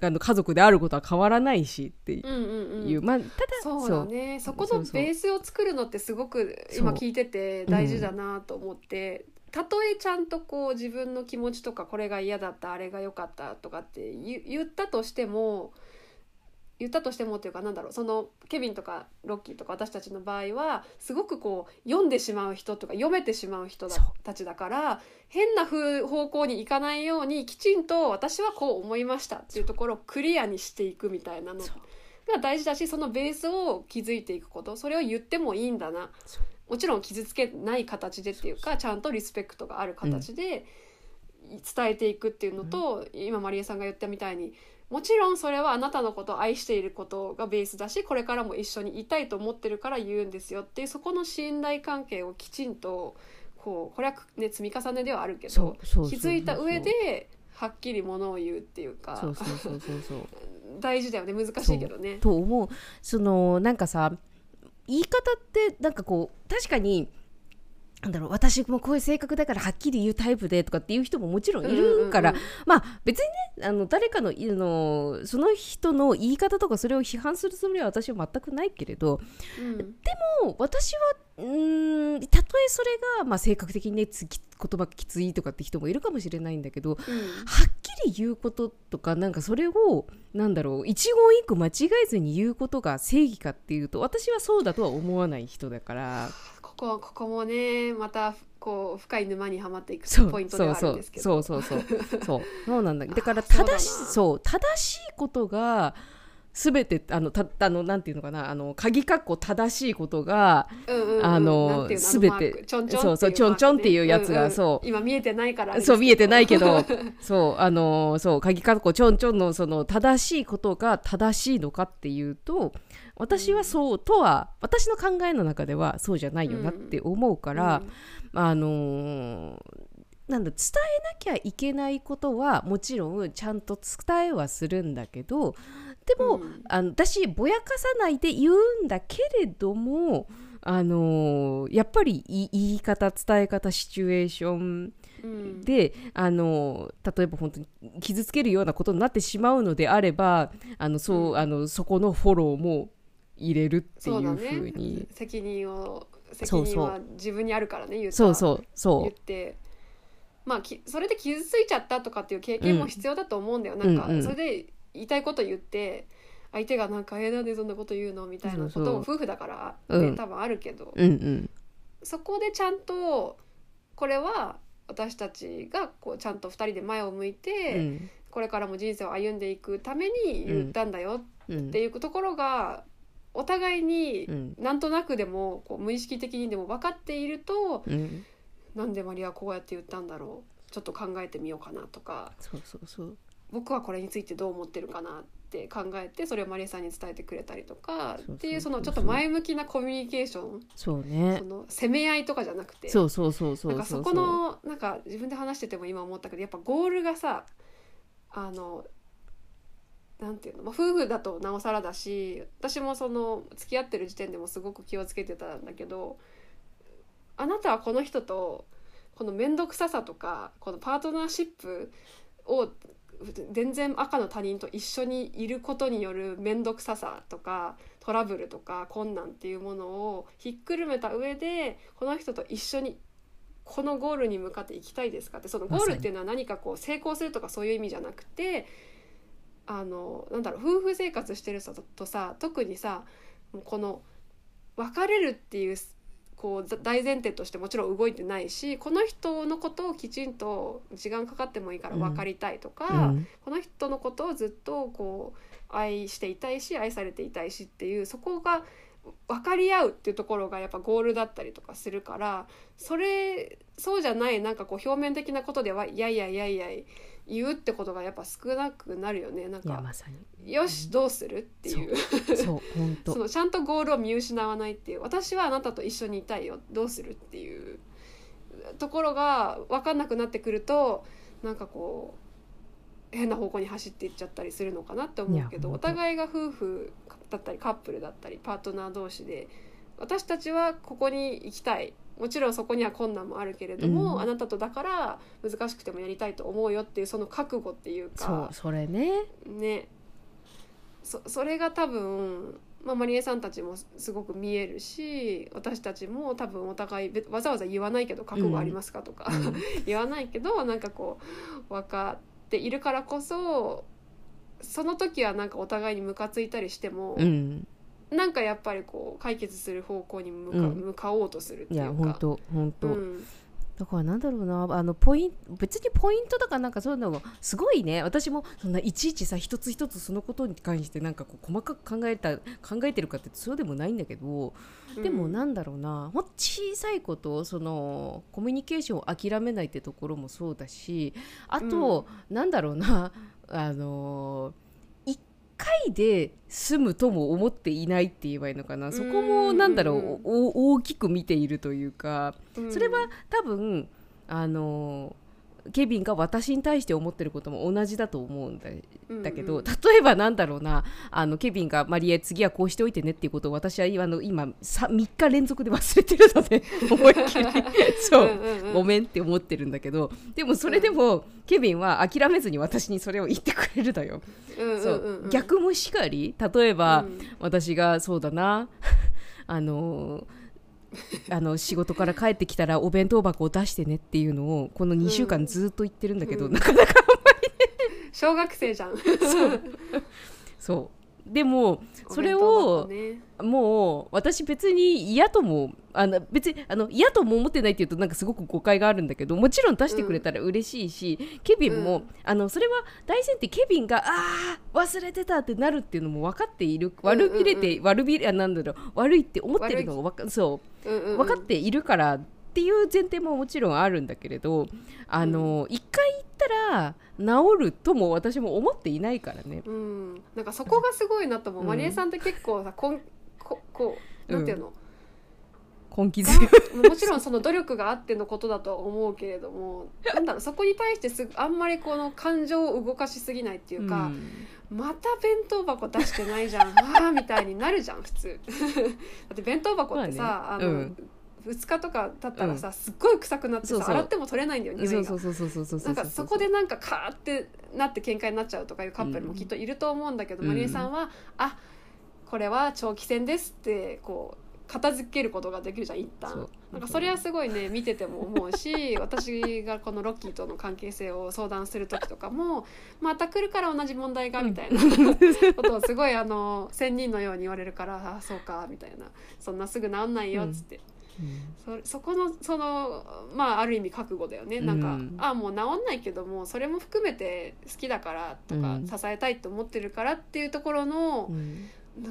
あの家族であることは変わらないしっていう、うんうんうん、まあ、ただそうだね。そこのベースを作るのってすごく今聞いてて大事だなと思って。たとえちゃんとこう自分の気持ちとかこれが嫌だったあれが良かったとかって言ったとしても言ったとしてもっていうかなんだろうそのケビンとかロッキーとか私たちの場合はすごくこう読んでしまう人とか読めてしまう人たちだから変な方向に行かないようにきちんと私はこう思いましたっていうところをクリアにしていくみたいなのが大事だしそのベースを築いていくことそれを言ってもいいんだな。もちろん傷つけない形でっていうかちゃんとリスペクトがある形で伝えていくっていうのと、今まりえさんが言ったみたいにもちろんそれはあなたのことを愛していることがベースだしこれからも一緒にいたいと思ってるから言うんですよ。っていうそこの信頼関係をきちんとこうこれは、ね、積み重ねではあるけど気づいた上ではっきりものを言うっていうか。大事だよね。難しいけどね。と思う。そのなんかさ言い方ってなんかこう確かになんだろう私もこういう性格だからはっきり言うタイプでとかっていう人ももちろんいるから、うんうんうん、まあ別にねあの誰かののその人の言い方とかそれを批判するつもりは私は全くないけれど、うん、でも私はうんたとえそれが、まあ、性格的にね言葉きついとかって人もいるかもしれないんだけど、うん、はっきり言うこととかなんかそれをなんだろう一言一句間違えずに言うことが正義かっていうと私はそうだとは思わない人だから。こここもねまたこう深い沼にはまっていくポイントではあるんですけど。そうそうそうそうそう。なんだ。だから正しそう正しいことが全てあのたあのなんていうのかな。あの鍵括弧正しいことが、あのすべて。そうそうちょんちょんっていうやつが、そう。今見えてないから。そう見えてないけど。そうあのそう鍵括弧ちょんちょんのその正しいことが正しいのかっていうと私はそうとは私の考えの中ではそうじゃないよなって思うから、あのなんだ伝えなきゃいけないことはもちろんちゃんと伝えはするんだけどでも、うん、あの私ぼやかさないで言うんだけれどもあのやっぱり言い方伝え方シチュエーションで、うん、あの例えば本当に傷つけるようなことになってしまうのであればあのそう、うん、あのそこのフォローも入れるっていうふうに、ね、責任を責任は自分にあるからね言そうそうそう。言って。まあきそれで傷ついちゃったとかっていう経験も必要だと思うんだよ、うん、なんか、それで言いたいこと言って相手がなんか「えなんでそんなこと言うの?」みたいなことも夫婦だからって多分あるけど、うんうん、そこでちゃんとこれは私たちがこうちゃんと2人で前を向いて、うん、これからも人生を歩んでいくために言ったんだよっていうところがお互いになんとなくでもこう無意識的にでも分かっていると、うん、なんでマリアはこうやって言ったんだろう。ちょっと考えてみようかなとか。そうそうそう。僕はこれについてどう思ってるかなって考えてそれをマリエさんに伝えてくれたりとか。っていうそのちょっと前向きなコミュニケーション。そうね。その攻め合いとかじゃなくて。そうそうそうそう。なんかそこのなんか自分で話してても今思ったけどやっぱゴールがさあのなんていうの、まあ、夫婦だとなおさらだし私もその付き合ってる時点でもすごく気をつけてたんだけどあなたはこの人とこの面倒くささとかこのパートナーシップを全然赤の他人と一緒にいることによる面倒くささとかトラブルとか困難っていうものをひっくるめた上でこの人と一緒にこのゴールに向かっていきたいですかってそのゴールっていうのは何かこう成功するとかそういう意味じゃなくてあのなんだろう夫婦生活してる人とさ特にさこの別れるっていうこう大前提としてもちろん動いてないしこの人のことをきちんと時間かかってもいいから分かりたいとか、うん、この人のことをずっとこう愛していたいし愛されていたいしっていうそこが分かり合うっていうところがやっぱゴールだったりとかするからそれそうじゃないなんかこう表面的なことではいやいやいやいや言うってことがやっぱ少なくなるよね。なんか、ま、よしどうするっていう。そう本当。そのちゃんとゴールを見失わないっていう。私はあなたと一緒にいたいよ。どうするっていうところが分かんなくなってくるとなんかこう変な方向に走っていっちゃったりするのかなって思うけどお互いが夫婦だったりカップルだったりパートナー同士で私たちはここに行きたいもちろんそこには困難もあるけれども、うん、あなたとだから難しくてもやりたいと思うよっていうその覚悟っていうか。それね。ね。そそれが多分、まあ、マリエさんたちもすごく見えるし私たちも多分お互いわざわざ言わないけど覚悟ありますかとか、言わないけどなんかこう分かっているからこそその時はなんかお互いにムカついたりしても、うんなんかやっぱりこう解決する方向に向か,、うん。向かおうとするっていいうか。や本当本当、うん。だからなんだろうなあのポイン別にポイントとかなんかそういうのもすごいね。私もそんないちいちさ一つ一つそのことに関してなんかこう細かく考えた考えてるかってそうでもないんだけどでもなんだろうな、ほんと小さいことそのコミュニケーションを諦めないってところもそうだしあと、なんだろうなあの1回で済むとも思っていないって言えばいいのかな。そこもなんだろう、大きく見ているというか。うん。それは多分あのケビンが私に対して思ってることも同じだと思うんだだけど、うんうん例えばなんだろうなあのケビンがマリエ次はこうしておいてねっていうことを私はあの今 3, 日連続で忘れてるので 思いっきり。そう、うんうんうん。ごめんって思ってるんだけどでもそれでも、ケビンは諦めずに私にそれを言ってくれるのよ。うんうんそう。逆もしかり例えば、うん。私がそうだな あのあの仕事から帰ってきたらお弁当箱を出してねっていうのをこの2週間ずっと言ってるんだけど、うん。なかなか小学生じゃん。そう でもそれをもう私別に嫌ともあの別にあの嫌とも思ってないっていうとなんかすごく誤解があるんだけどもちろん出してくれたら嬉しいし、ケビンも、うん。あのそれは大前提ケビンがあー忘れてたってなるっていうのも分かっている悪びれて、う悪びれあなんだろう悪いって思ってるのがそう。うんうんうん。分かっているからっていう前提ももちろんあるんだけれどあの一、回言ったら治るとも私も思っていないからね。うん、なんかそこがすごいなと思う、うん。マリエさんって結構さこんここうなんていうの、根気強い。もちろんその努力があってのことだとは思うけれどもなんだろうそこに対してすぐあんまりこの感情を動かしすぎないっていうか、また弁当箱出してないじゃんああみたいになるじゃん普通だって弁当箱ってさ、まあねあの、うん2日とか経ったらさ、すっごい臭くなってさそうそう。洗っても取れないんだようん、匂いが。そうそうそうそうそうそうなんかそこでなんかカーってなって喧嘩になっちゃうとかいうカップルもきっといると思うんだけど、うん。マリエさんは「あこれは長期戦です」ってこう片付けることができるじゃん一そう。旦なんかそれはすごいね見てても思うし 私がこのロッキーとの関係性を相談する時とかもまた来るから同じ問題がみたいな ことをすごいあの仙人のように言われるから「あそうか」みたいな「そんなすぐ治んないよ」っつって。そそこのそのまあある意味覚悟だよね。なんか、うんあもう治んないけどもそれも含めて好きだからとか、うん。支えたいと思ってるからっていうところの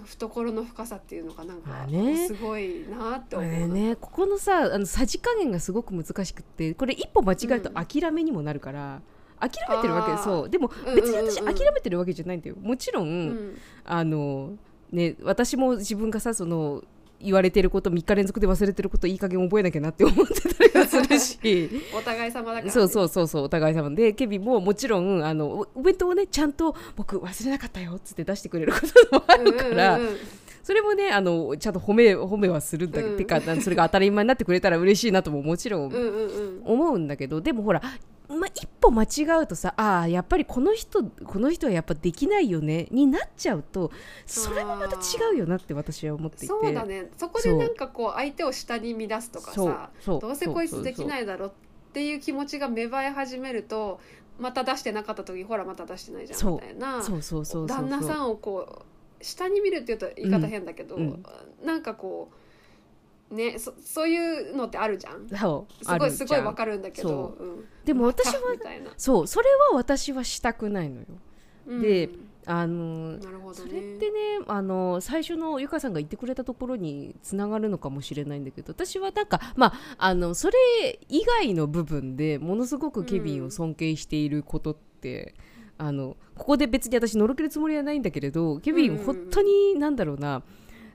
懐の深さっていうのがなんまかすごいなってこ思う。ねここのさあのさじ加減がすごく難しくってこれ一歩間違えると諦めにもなるから、諦めてるわけそう。でもうん別に私諦めてるわけじゃないんだよ。もちろん。あのね私も自分がさその言われてること3日連続で忘れてることいい加減覚えなきゃなって思ってたりはするし。お互い様だから、ね、そうそうそうそうお互い様。でケビンももちろんあのおお弁当をねちゃんと僕忘れなかったよっつって出してくれることもあるから、うんうんうん。それもねあのちゃんと褒め褒めはするんだけど、うん。てかそれが当たり前になってくれたら嬉しいなとももちろんうんうんうん。思うんだけどでもほら、まあ、一歩間違うとさああやっぱりこの人この人はやっぱできないよねになっちゃうとそれもまた違うよなって私は思っていて。そうだね。そこでなんかこう相手を下に乱すとかさどうせこいつできないいだろっていう気持ちが芽生え始めるとまた出してなかった時ほらまた出してないじゃんみたいな。そうそうそうそう旦那さんをこう下に見るっていうと言い方変だけど、うん。うん。なんかこうねそそういうのってあるじゃん。そうすごいすごいわるかるんだけど。そ、う。ん。でも私はそうそれは私はしたくないのよ。うん。であのなるほどそねれってねあの最初のゆかさんが言ってくれたところにつながるのかもしれないんだけど私はなんかまああのそれ以外の部分でものすごくケビンを尊敬していることって、あのここで別に私のろけるつもりはないんだけれどケビンうん。本当になんだろうな、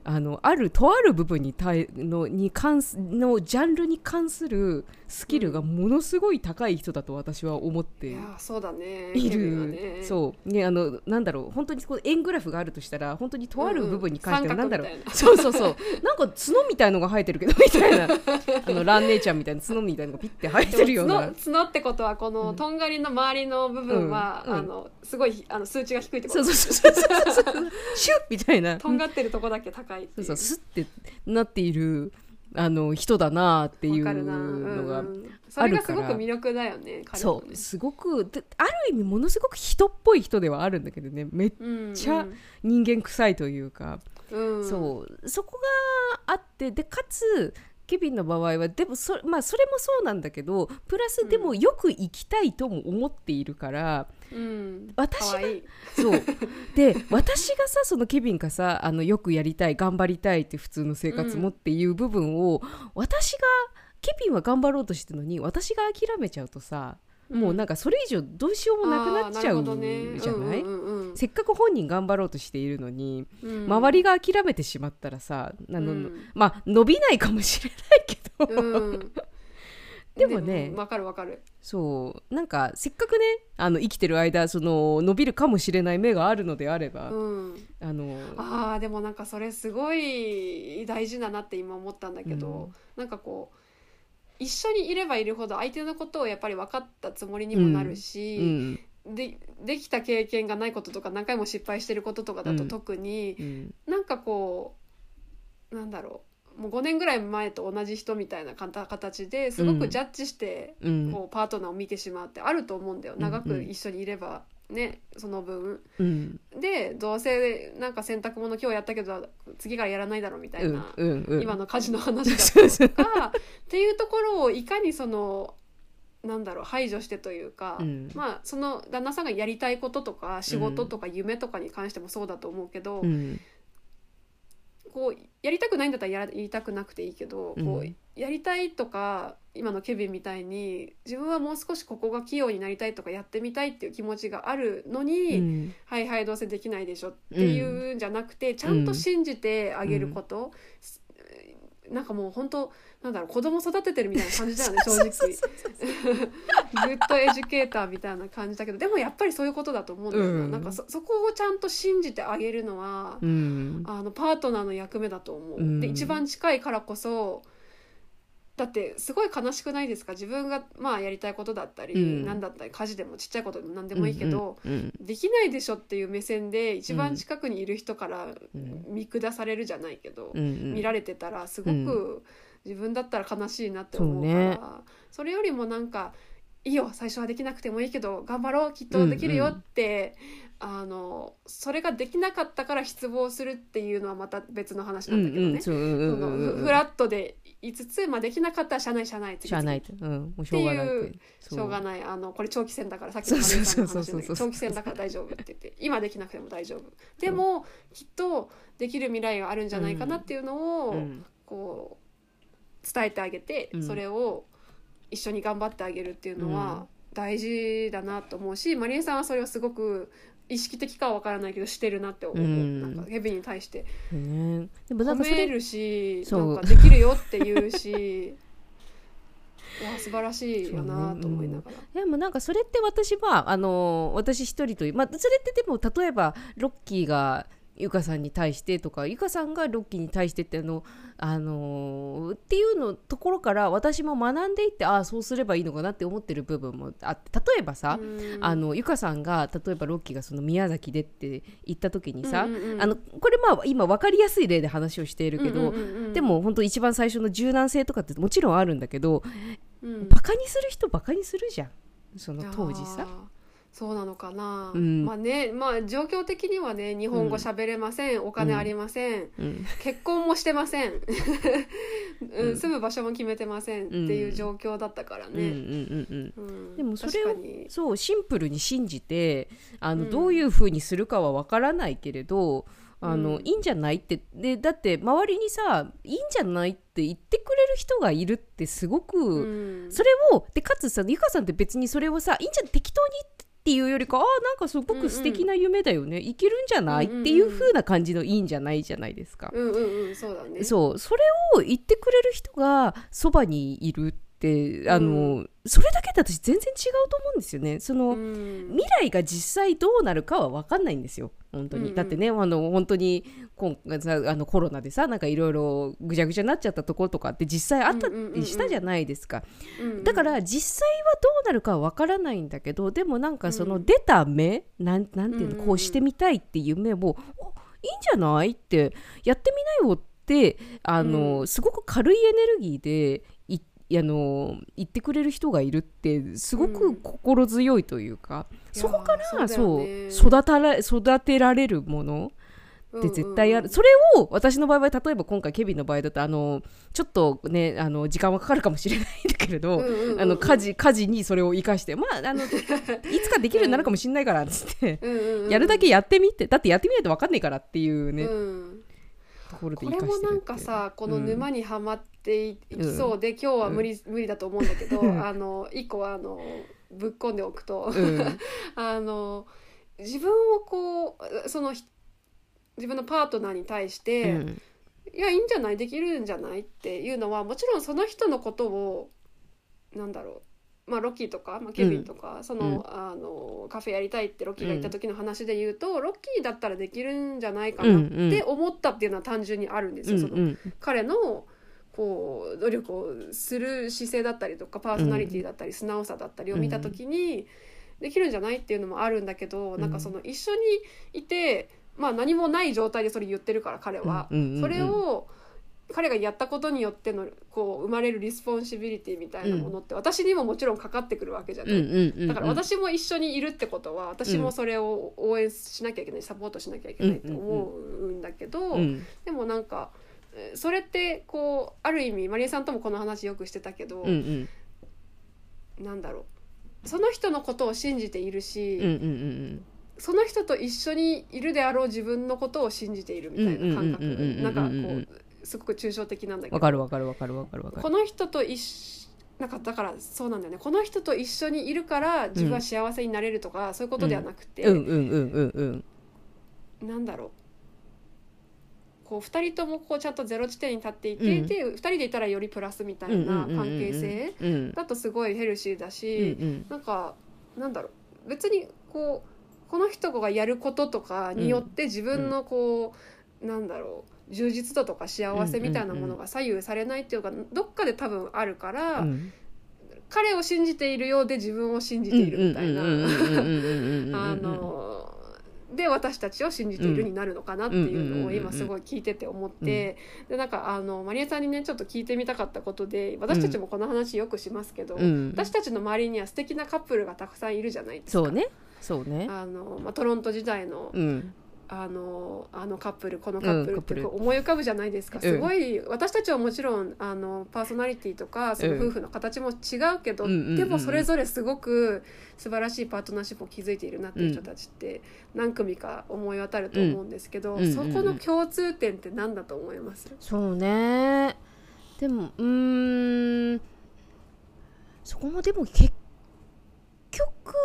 あのあるとある部分に対のに関すのジャンルに関するスキルがものすごい高い人だと私は思っていやそうだね。ね。そう。ねあのなんだろう。本当にこう円グラフがあるとしたら本当にとある部分に関してはうんうんなんだろう、三角みたいなそうそうそう。なんか角みたいのが生えてるけどみたいな。あのラン姉ちゃんみたいな角みたいのがピッて生えてるような。角角ってことはこのとんがりの周りの部分は、うん。うん。あのすごいあの数値が低いってこと？そうそうそうそうそうそう。シュッみたいな。とんがってるとこだけ高いそうそうスッてなっているあの人だなっていうのがあるから、うんうん、それがすごく魅力だよね、ね、そう。すごくある意味ものすごく人っぽい人ではあるんだけどね。めっちゃ人間臭いというか、うんうん、そう。そこがあってでかつケビンの場合はでもそ,、まあ、それもそうなんだけどプラスでもよく生きたいとも思っているから、うん、私がそう。で私がさそのケビンがさあのよくやりたい頑張りたいって普通の生活もっていう部分を、うん、私がケビンは頑張ろうとしてるのに私が諦めちゃうとさもうなんかそれ以上どうしようもなくなっちゃうじゃない、せっかく本人頑張ろうとしているのに、うん、周りが諦めてしまったらさあの、うん、まあ伸びないかもしれないけど、うん、でもねわかるわかる。そうなんかせっかくねあの生きてる間その伸びるかもしれない目があるのであれば、あのあでもなんかそれすごい大事だなって今思ったんだけど、うん、なんかこう一緒にいればいるほど相手のことをやっぱり分かったつもりにもなるし、うんうん、でできた経験がないこととか何回も失敗してることとかだと特に、うん、なんかこうなんだろうもう5年ぐらい前と同じ人みたいな形ですごくジャッジして、こうパートナーを見てしまうってあると思うんだよ。長く一緒にいれば。ねその分、うん、でどうせなんか洗濯物今日やったけど次からやらないだろうみたいな、うんうん、今の家事の話だとか っていうところをいかにそのなんだろう排除してというか、まあその旦那さんがやりたいこととか仕事とか夢とかに関してもそうだと思うけど、こうやりたくないんだったらやりたくなくていいけど、こうやりたいとか今のケビンみたいに自分はもう少しここが器用になりたいとかやってみたいっていう気持ちがあるのに、うん、はいはいどうせできないでしょっていうんじゃなくて、ちゃんと信じてあげること、うん、なんかもう本当なんだろう子供育ててるみたいな感じだよね正直。 good educator みたいな感じだけどでもやっぱりそういうことだと思うんだよな,、うん、なんかそそこをちゃんと信じてあげるのは、うん、あのパートナーの役目だと思う。うん、で一番近いからこそだってすごい悲しくないですか？自分がまあやりたいことだったり、うん、何だったり家事でもちっちゃいことでも何でもいいけど、うんうん、できないでしょっていう目線で一番近くにいる人から見下されるじゃないけど、うん、見られてたらすごく自分だったら悲しいなって思うから、ね、それよりもなんかいいよ最初はできなくてもいいけど頑張ろうきっとできるよって、あのそれができなかったから失望するっていうのはまた別の話なんだけどね、そのフラットでいつつ、まあ、できなかったら社内社内社内うん、もうしょうがないしょうがない。あのこれ長期戦だからさっきの長期戦だから大丈夫って言って今できなくても大丈夫。でも、きっとできる未来があるんじゃないかなっていうのを、うん、こう伝えてあげて、それを一緒に頑張ってあげるっていうのは、大事だなと思うしマリエさんはそれをすごく意識的かは分からないけどしてるなって思う、うん、なんかヘビに対して、ね、でもなんか褒めるしなんかできるよって言うし いや素晴らしいよなと思いながら、ね。うん、でもなんかそれって私はあの私一人という、まあ、それってでも例えばロッキーがゆかさんに対してとかゆかさんがロッキーに対してってあの、あのー、っていうのところから私も学んでいってああそうすればいいのかなって思ってる部分もあって例えばさ、あのゆかさんが例えばロッキーがその宮崎でって言った時にさ、うんうんうん、あのこれまあ今分かりやすい例で話をしているけど、うんうんうん。うん、でも本当一番最初の柔軟性とかってもちろんあるんだけど、うん、バカにする人バカにするじゃん。その当時さ。そうなのかな、うん、まあねまあ状況的にはね日本語喋れません、うん、お金ありません、うん、結婚もしてませ ん、うん、住む場所も決めてませんっていう状況だったからね。でもそれをそうシンプルに信じてあの、どういうふうにするかはわからないけれどあの、いいんじゃないってでだって周りにさいいんじゃないって言ってくれる人がいるってすごく、それをでかつさゆかさんって別にそれをさいいんじゃ適当に言ってっていうよりかあなんかすごく素敵な夢だよね、うんうん、いけるんじゃない、うんうん、っていう風な感じのいいんじゃないじゃないですか。うんうんうん、そうだね。そう。それを言ってくれる人がそばにいるってあの、うん、それだけで私全然違うと思うんですよね。その、うん、未来が実際どうなるかは分かんないんですよ。本当に、うんうん、だってねあの本当に今あのコロナでさなんかいろいろぐちゃぐちゃになっちゃったところとかって実際あったりしたじゃないですか、うんうんうん、だから実際はどうなるかは分からないんだけどでもなんかその出た目、うん、なんなんていうのこうしてみたいっていう目を、いいんじゃないってやってみなよってってあの、うん、すごく軽いエネルギーであの言ってくれる人がいるってすごく心強いというか、うん、そこからそう、ね、育たら育てられるものって絶対ある、うん。うん、それを私の場合は例えば今回ケビンの場合だとあのちょっとねあの時間はかかるかもしれないんだけれど、うんうんうん、あの家事家事にそれを生かしてまああのいつかできるようになるかもしれないからっつって やるだけやってみてだってやってみないと分かんないからっていうね、うん。これもなんかさこの沼にはまっていきそうで、うん、今日は無理,、無理だと思うんだけどあの一個あのぶっ込んでおくと、あの自分をこうその自分のパートナーに対して、うん、いやいいんじゃない？できるんじゃない？っていうのはもちろんその人のことをなんだろうまあロッキーとか、まあ、ケビンとか、うん、その、あのカフェやりたいってロッキーが言った時の話で言うと、ロッキーだったらできるんじゃないかなって思ったっていうのは単純にあるんですよ。その彼のこう努力をする姿勢だったりとかパーソナリティだったり素直さだったりを見た時に、できるんじゃないっていうのもあるんだけど、うん、なん。かその一緒にいてまあ何もない状態でそれ言ってるから彼は、それを彼がやったことによってのこう生まれる responsibility みたいなものって私にももちろんかかってくるわけじゃない、だから私も一緒にいるってことは私もそれを応援しなきゃいけないサポートしなきゃいけないと思うんだけど、でもなんかそれってこうある意味まりえさんともこの話よくしてたけど、うなんだろう。その人のことを信じているし、その人と一緒にいるであろう自分のことを信じているみたいな感覚。なんかこうすごく抽象的なんだけど。わかるわかるわかるわかるわかるこの人と一緒なんかだからそうなんだよね。この人と一緒にいるから自分は幸せになれるとか、うん、そういうことではなくて、うん。うん。うん。うん。うん、なんだろうこう2人ともこうちゃんとゼロ地点に立っていて、うん、で2人でいたらよりプラスみたいな関係性だとすごいヘルシーだし、うんうん、なんかなんだろう。別にこうこの人がやることとかによって自分のこう、うん、なんだろう充実度とか幸せみたいなものが左右されないっていうか、どっかで多分あるから、うん、彼を信じているようで自分を信じているみたいな。あので私たちを信じているになるのかなっていうのを今すごい聞いてて思って、でなんかあのマリエさんにねちょっと聞いてみたかったことで私たちもこの話よくしますけど、私たちの周りには素敵なカップルがたくさんいるじゃないですか。そうね。そうね。あの、まあ、トロント時代の、うん、あのあのカップルこのカップルって思い浮かぶじゃないですか、うん、すごい私たちはもちろんあのパーソナリティとかその夫婦の形も違うけど、うん、でもそれぞれすごく素晴らしいパートナーシップを築いているなっていう人たちって何組か思い当たると思うんですけど、そこの共通点って何だと思います？そうね。でもうん。そこもでも結局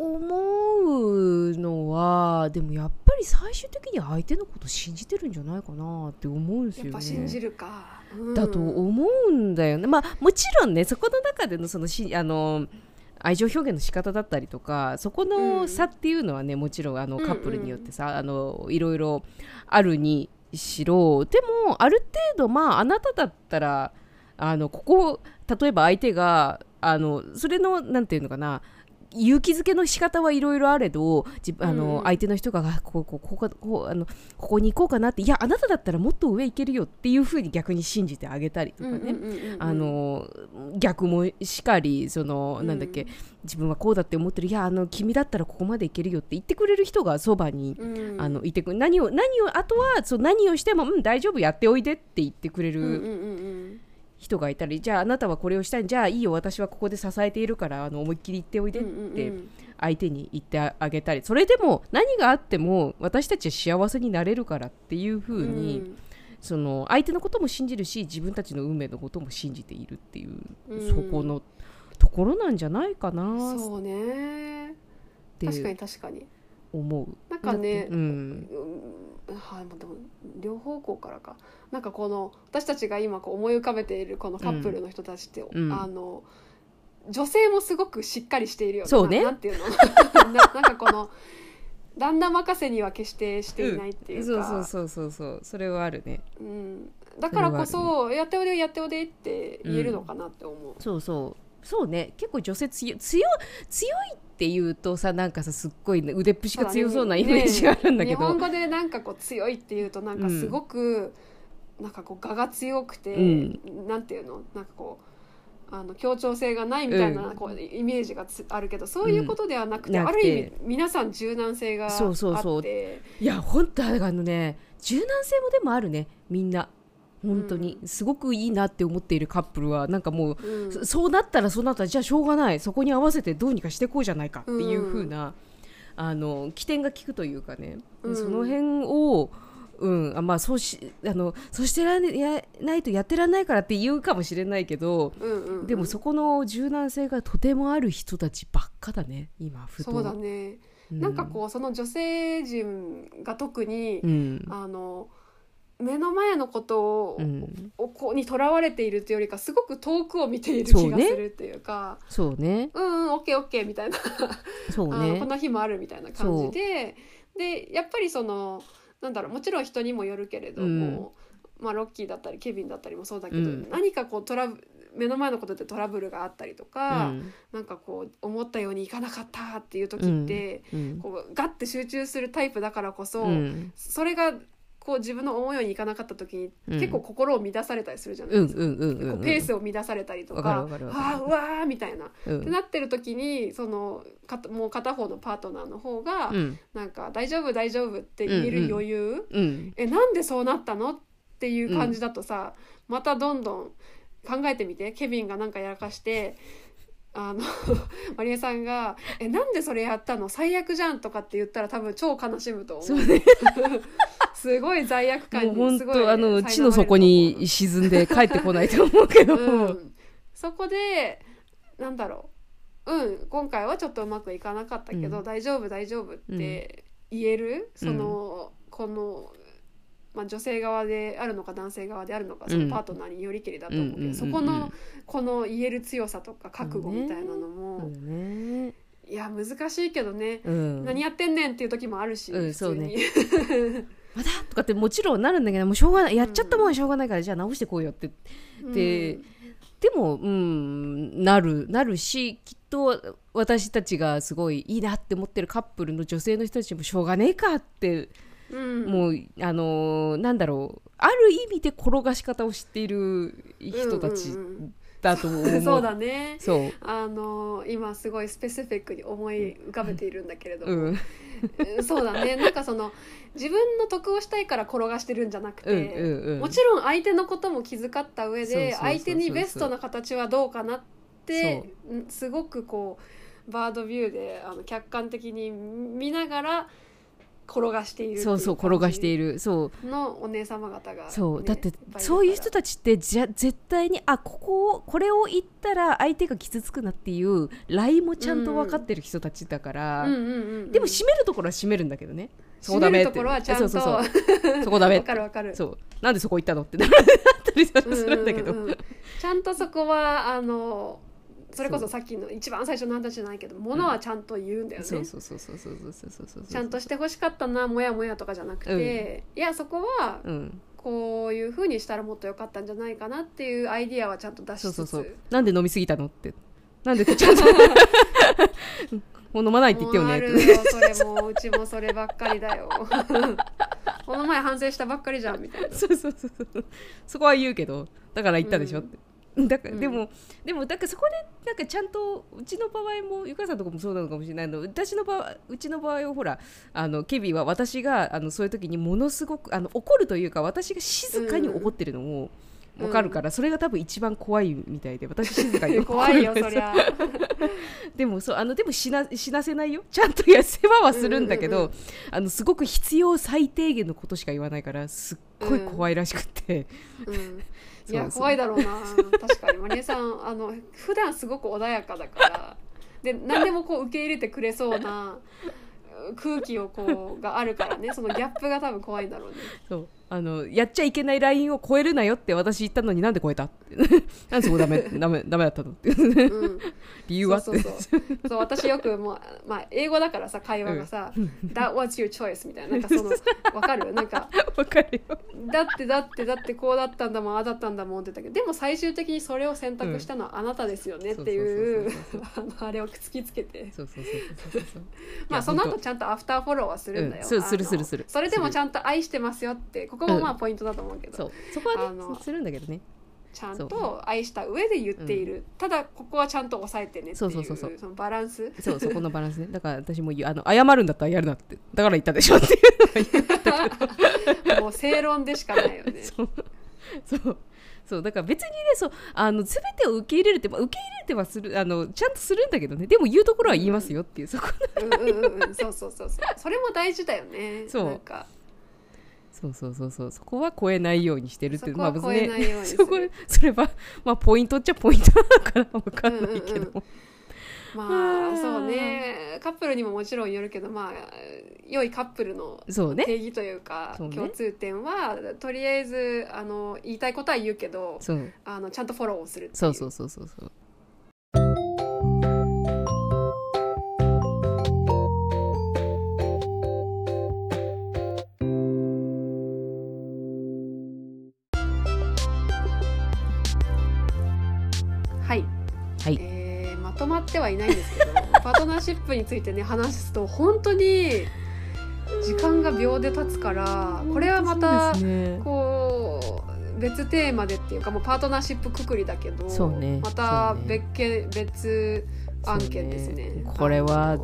思うのはでもやっぱり最終的に相手のこと信じてるんじゃないかなって思うんですよね。信じるか、うん、だと思うんだよね。まあもちろんねそこの中でのそのしあの愛情表現の仕方だったりとかそこの差っていうのはね、うん、もちろんあのカップルによってさ、うんうん、あのいろいろあるにしろでもある程度まああなただったらあのここ例えば相手があのそれのなんていうのかな勇気づけの仕方はいろいろあれどあの、うん、相手の人がこここここあのここに行こうかなっていやあなただったらもっと上行けるよっていうふうに逆に信じてあげたりとかね逆もしかりその、うん、なんだっけ自分はこうだって思ってるいやあの君だったらここまで行けるよって言ってくれる人がそばに、うん、あのいてく何を何をあとはそう何をしても、うん、大丈夫やっておいでって言ってくれる。うんうんうんうん人がいたりじゃああなたはこれをしたいじゃあいいよ私はここで支えているからあの思いっきり言っておいでって相手に言ってあげたりそれでも何があっても私たちは幸せになれるからっていうふうに、ん、その相手のことも信じるし自分たちの運命のことも信じているっていう、そこのところなんじゃないかなそうね。確かに確かに。思う。なんかね、うん、はい、でも両方向からか。なんかこの私たちが今こう思い浮かべているこのカップルの人たちって、うん、あの女性もすごくしっかりしているよそうね。なんていうの？ななんかこの旦那任せには決してしていないっていうか、うん、そうそうそうそうそれはあるね、うん、だからこそ、ね、やっておでやっておでって言えるのかなって思う、そうそうそうね。結構女性強強強いっていうとさなんかさすっごい、ね、腕っぷしが強そうなイメージがあるんだけど、ね、日本語でなんかこう強いっていうとなんかすごく、なんかこう我が強くて、うん、なんていうの？なんかこうあの協調性がないみたいな、こうイメージがあるけどそういうことではなくて、うん、ある意味皆さん柔軟性があって。そうそうそう。いや本当あのね柔軟性もでもあるねみんな本当に、すごくいいなって思っているカップルはなんかもう、うん、そうなったらそうなったらじゃあしょうがないそこに合わせてどうにかしていこうじゃないかっていう風な、うん、あの起点が効くというかね、うん、その辺をうんあまあそうしあのそうしてらやないとやってらんないからって言うかもしれないけど、うんうんうん、でもそこの柔軟性がとてもある人たちばっかだね今ふと。そうだね、うん、なんかこうその女性陣が特に、うん、あの目の前のことを,、をこにとらわれているというよりかすごく遠くを見ている気がするっていうかそうね。うんうんオッケーオッケーみたいな。そうね。この日もあるみたいな感じで。でやっぱりそのなんだろうもちろん人にもよるけれども、うん、まあ、ロッキーだったりケビンだったりもそうだけど、うん、何かこうトラブ目の前のことでトラブルがあったりとか、うん、なんかこう思ったようにいかなかったっていう時って、うん、こうガッて集中するタイプだからこそ、それがこう自分の思うようにいかなかった時に、結構心を乱されたりするじゃないですか、ペースを乱されたりとか「ああうわー」みたいな、うん、ってなってる時にそのかもう片方のパートナーの方が、うん、なんか「大丈夫大丈夫」って言える余裕、うんうん、えなんでそうなったのっていう感じだとさ、またどんどん考えてみて。ケビンがなんかやらかしてあの マリエさんが「えなんでそれやったの？最悪じゃん」とかって言ったら多分超悲しむと思う。すごい罪悪感にすごいあの地の底に沈んで帰ってこないと思うけど、うん、そこでなんだろう。うん今回はちょっとうまくいかなかったけど、うん、大丈夫大丈夫って言える、そのこのまあ、女性側であるのか男性側であるのかそのパートナーによりけりだと思うけど、そこのこの言える強さとか覚悟みたいなのも、ね、いや難しいけどね、うん、何やってんねんっていう時もあるし、うん、そうね まだ？とかってもちろんなるんだけどもうしょうがない。やっちゃったもんはしょうがないから、じゃあ直してこうよって、ででもうんなるなるしきっと私たちがすごいいいなって思ってるカップルの女性の人たちもしょうがねえかってうん、もうあのー、なんだろう。ある意味で転がし方を知っている人たちだと思う、そうだね。そう。あのー、今すごいスペシフィックに思い浮かべているんだけれども、うん、そうだね。なんかその自分の得をしたいから転がしてるんじゃなくて、うんうんうん、もちろん相手のことも気遣った上で相手にベストな形はどうかなってすごくこうバードビューであの客観的に見ながら転がしているそうそう転がしている。そう。のお姉様方が、ね、そう。だってそういう人たちってじゃ絶対にあここをこれを言ったら相手が傷つくなっていうラインもちゃんと分かってる人たちだから、でも締めるところは締めるんだけどね。そこダメって。ところはちゃんとそうそうそう。そこダメ。わかるわかる。そう。なんでそこ行ったのってな ったりするんだけど、ちゃんとそこはあのそれこそさっきの一番最初の話じゃないけどものはちゃんと言うんだよね、そうそうそうそうそうそうそうそうちゃんとしてほしかったなもやもやとかじゃなくて、いやそこは、こういうふうにしたらもっと良かったんじゃないかなっていうアイディアはちゃんと出しつつそうそうそうなんで飲みすぎたのってなんでちゃんともう飲まないって言ってよねそれもうちもそればっかりだよこの前反省したばっかりじゃんみたいなそうそうそうそうそこは言うけどだから言ったでしょって、だから、うん、でもでもだからそこでなんかちゃんとうちの場合もゆかさんとかもそうなのかもしれないの。私の場合うちの場合はほらあのケビンは私があのそういう時にものすごくあの怒るというか私が静かに怒ってるのを、わかるから、うん、それが多分一番怖いみたいで私静かに 怖いよそりゃ。でもそうあのでも死な死なせないよ。ちゃんとや世話はするんだけど、うんうんうん、あのすごく必要最低限のことしか言わないからすっごい怖いらしくて、うん、いや怖いだろうな。確かに。マリエさんあの普段すごく穏やかだから。で何でもこう受け入れてくれそうな空気をこうがあるからね。そのギャップが多分怖いんだろうね。そうあのやっちゃいけないラインを超えるなよって私言ったのになんで超えた？なんでそこダメダメダメだったの？って、うん、理由は？そうそうそう。そう私よくもう、まあ、英語だからさ会話がさ「That was your choice」みたいななんかその わかる？なんかわかるよ。だってだってだってこうだったんだもんああだったんだもんって言ったけどでも最終的にそれを選択したのはあなたですよねっていうあれを突きつけて。そうそうそうそうそうまあその後ちゃんとアフターフォローはするんだよ、うん。するするする。それでもちゃんと愛してますよってここもまあポイントだと思うけど、そう。そこはねするんだけどね。ちゃんと愛した上で言っている、ただここはちゃんと抑えてねっていうそうそうそうそう。そのバランス。そうそこのバランスね。だから私もあの謝るんだったらやるなって。だから言ったでしょっていう。もう正論でしかないよね。そう。そう。そう。だから別にねそうあの全てを受け入れるって、まあ、受け入れてはするあのちゃんとするんだけどね。でも言うところは言いますよっていう、そこうんうんうんうん。そうそうそうそう。それも大事だよね。そう。なんかそうそうそうそう。そこは超えないようにしてるっていうそこは超えないようにする。そこそれはまあポイントっちゃポイントなのかなわかんないけど、うんうんうん。まあそうね。カップルにももちろんよるけどまあ良いカップルの定義というかそうね。共通点はとりあえずあの言いたいことは言うけどあのちゃんとフォローをするっていう。そうそうそうそうそうはいないんですけど パートナーシップについてね話すと本当に時間が秒で経つからこれはまたこう別テーマでっていうかもうパートナーシップくくりだけどそうね。またそうね。別件別案件ですね。ね。これは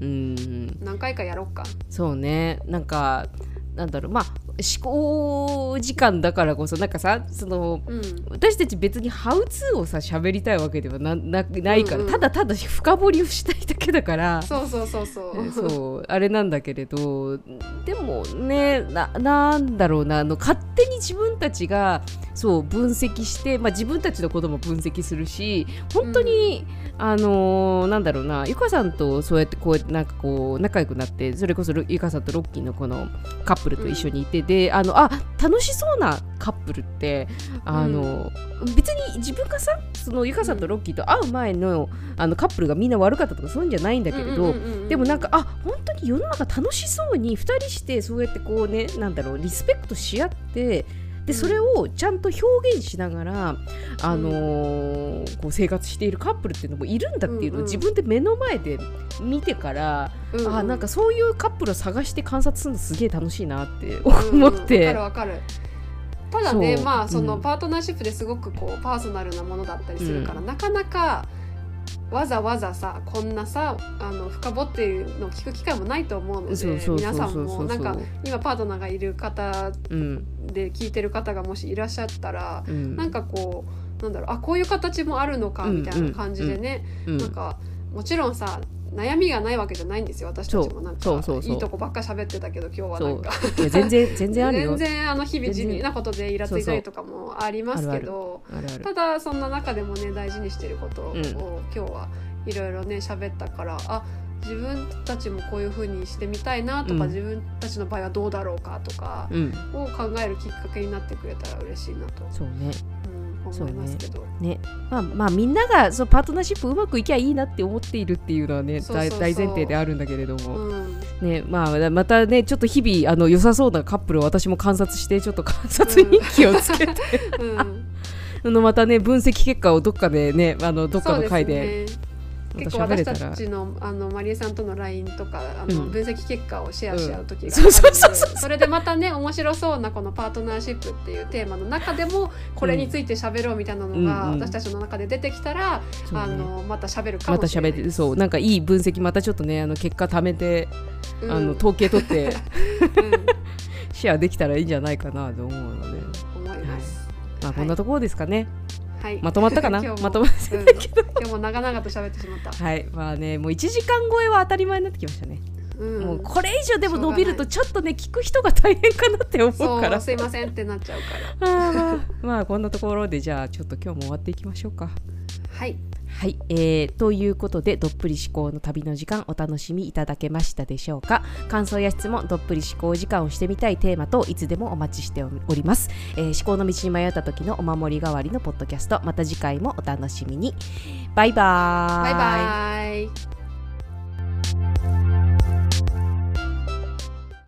うん。何回かやろっか。そうね。なんかなんだろう。まあ思考時間だからこそなんかさそのうん。私たち別にハウツーをさ喋りたいわけではななないから、うんうん。ただただ深掘りをしたいだけだから。そうそうそうそう。ねそうあれなんだけれどでもねななんだろうなあの勝手に自分たちがそう分析して、まあ、自分たちのことも分析するし本当に、あのーなんだろうなゆかさんとそうやってこうなんかこう仲良くなってそれこそゆかさんとロッキーのこのカップルと一緒にいて、であのあ楽しそうなカップルってあの、別に自分がさそのゆかさんとロッキーと会う前のあのカップルがみんな悪かったとかそういうんじゃないんだけれど、うんうんうんうんでもなんかあ本当に世の中楽しそうに2人してそうやってこうねなんだろうリスペクトし合ってでそれをちゃんと表現しながら、あのーこう生活しているカップルっていうのもいるんだっていうのをうんうん。自分で目の前で見てから、うんうん。あなんかそういうカップルを探して観察するのすげえ楽しいなってうんうん。思って。わかるわかる。ただねまあそのうん。パートナーシップですごくこうパーソナルなものだったりするから、うなかなかわざわざさこんなさあの深掘っているのを聞く機会もないと思うので皆さんもなんか今パートナーがいる方うん。で聞いてる方がもしいらっしゃったら、うん。なんかこうなんだろうあこういう形もあるのかみたいな感じでね、うん。なんかもちろんさ悩みがないわけじゃないんですよ私たちも。なんかいいとこばっか喋ってたけど今日はなんか。全然 全然あるよ。全然。あの日々地味なことでイラついたりとかもありますけどただそんな中でもね大事にしてることを、うん今日はいろいろね喋ったからあ自分たちもこういう風にしてみたいなとか、うん。自分たちの場合はどうだろうかとかうん。を考えるきっかけになってくれたら嬉しいなと、そうね。うん、思いますけど。ね。まあまあみんながそうパートナーシップうまくいきゃいいなって思っているっていうのはね大大前提であるんだけれども、うん。ねまあまたねちょっと日々あの良さそうなカップルを私も観察してちょっと観察日記をつけて、うん、あのまたね分析結果をどっかでねあのどっかの回で結構私たちのあのマリエさんとの LINE とかあの、うん。分析結果をシェアし合う時があるのでそれでまたね面白そうなこのパートナーシップっていうテーマの中でもこれについて喋ろうみたいなのが、うん。うん私たちの中で出てきたら、そうね。あのまた喋るかもしれない喋ってそうなんかいい分析またちょっとねあの結果貯めて、うん。あの統計取ってうん。シェアできたらいいんじゃないかなと思うので、思います。まあこんなところですかね、はい、まとまったかな？今日も。まとまってうん。今日も長々と喋ってしまった。はい。まあねもう1時間超えは当たり前になってきましたね、うん。もうこれ以上でも伸びるとちょっとね聞く人が大変かなって思うそから。うすいませんってなっちゃうから。まあこんなところでじゃあちょっと今日も終わっていきましょうか。はい、はい、えー、ということでどっぷり思考の旅の時間お楽しみいただけましたでしょうか？感想や質問どっぷり思考時間をしてみたいテーマといつでもお待ちしております、えー思考の道に迷った時のお守り代わりのポッドキャストまた次回もお楽しみに。バイバーイ。バイバイ。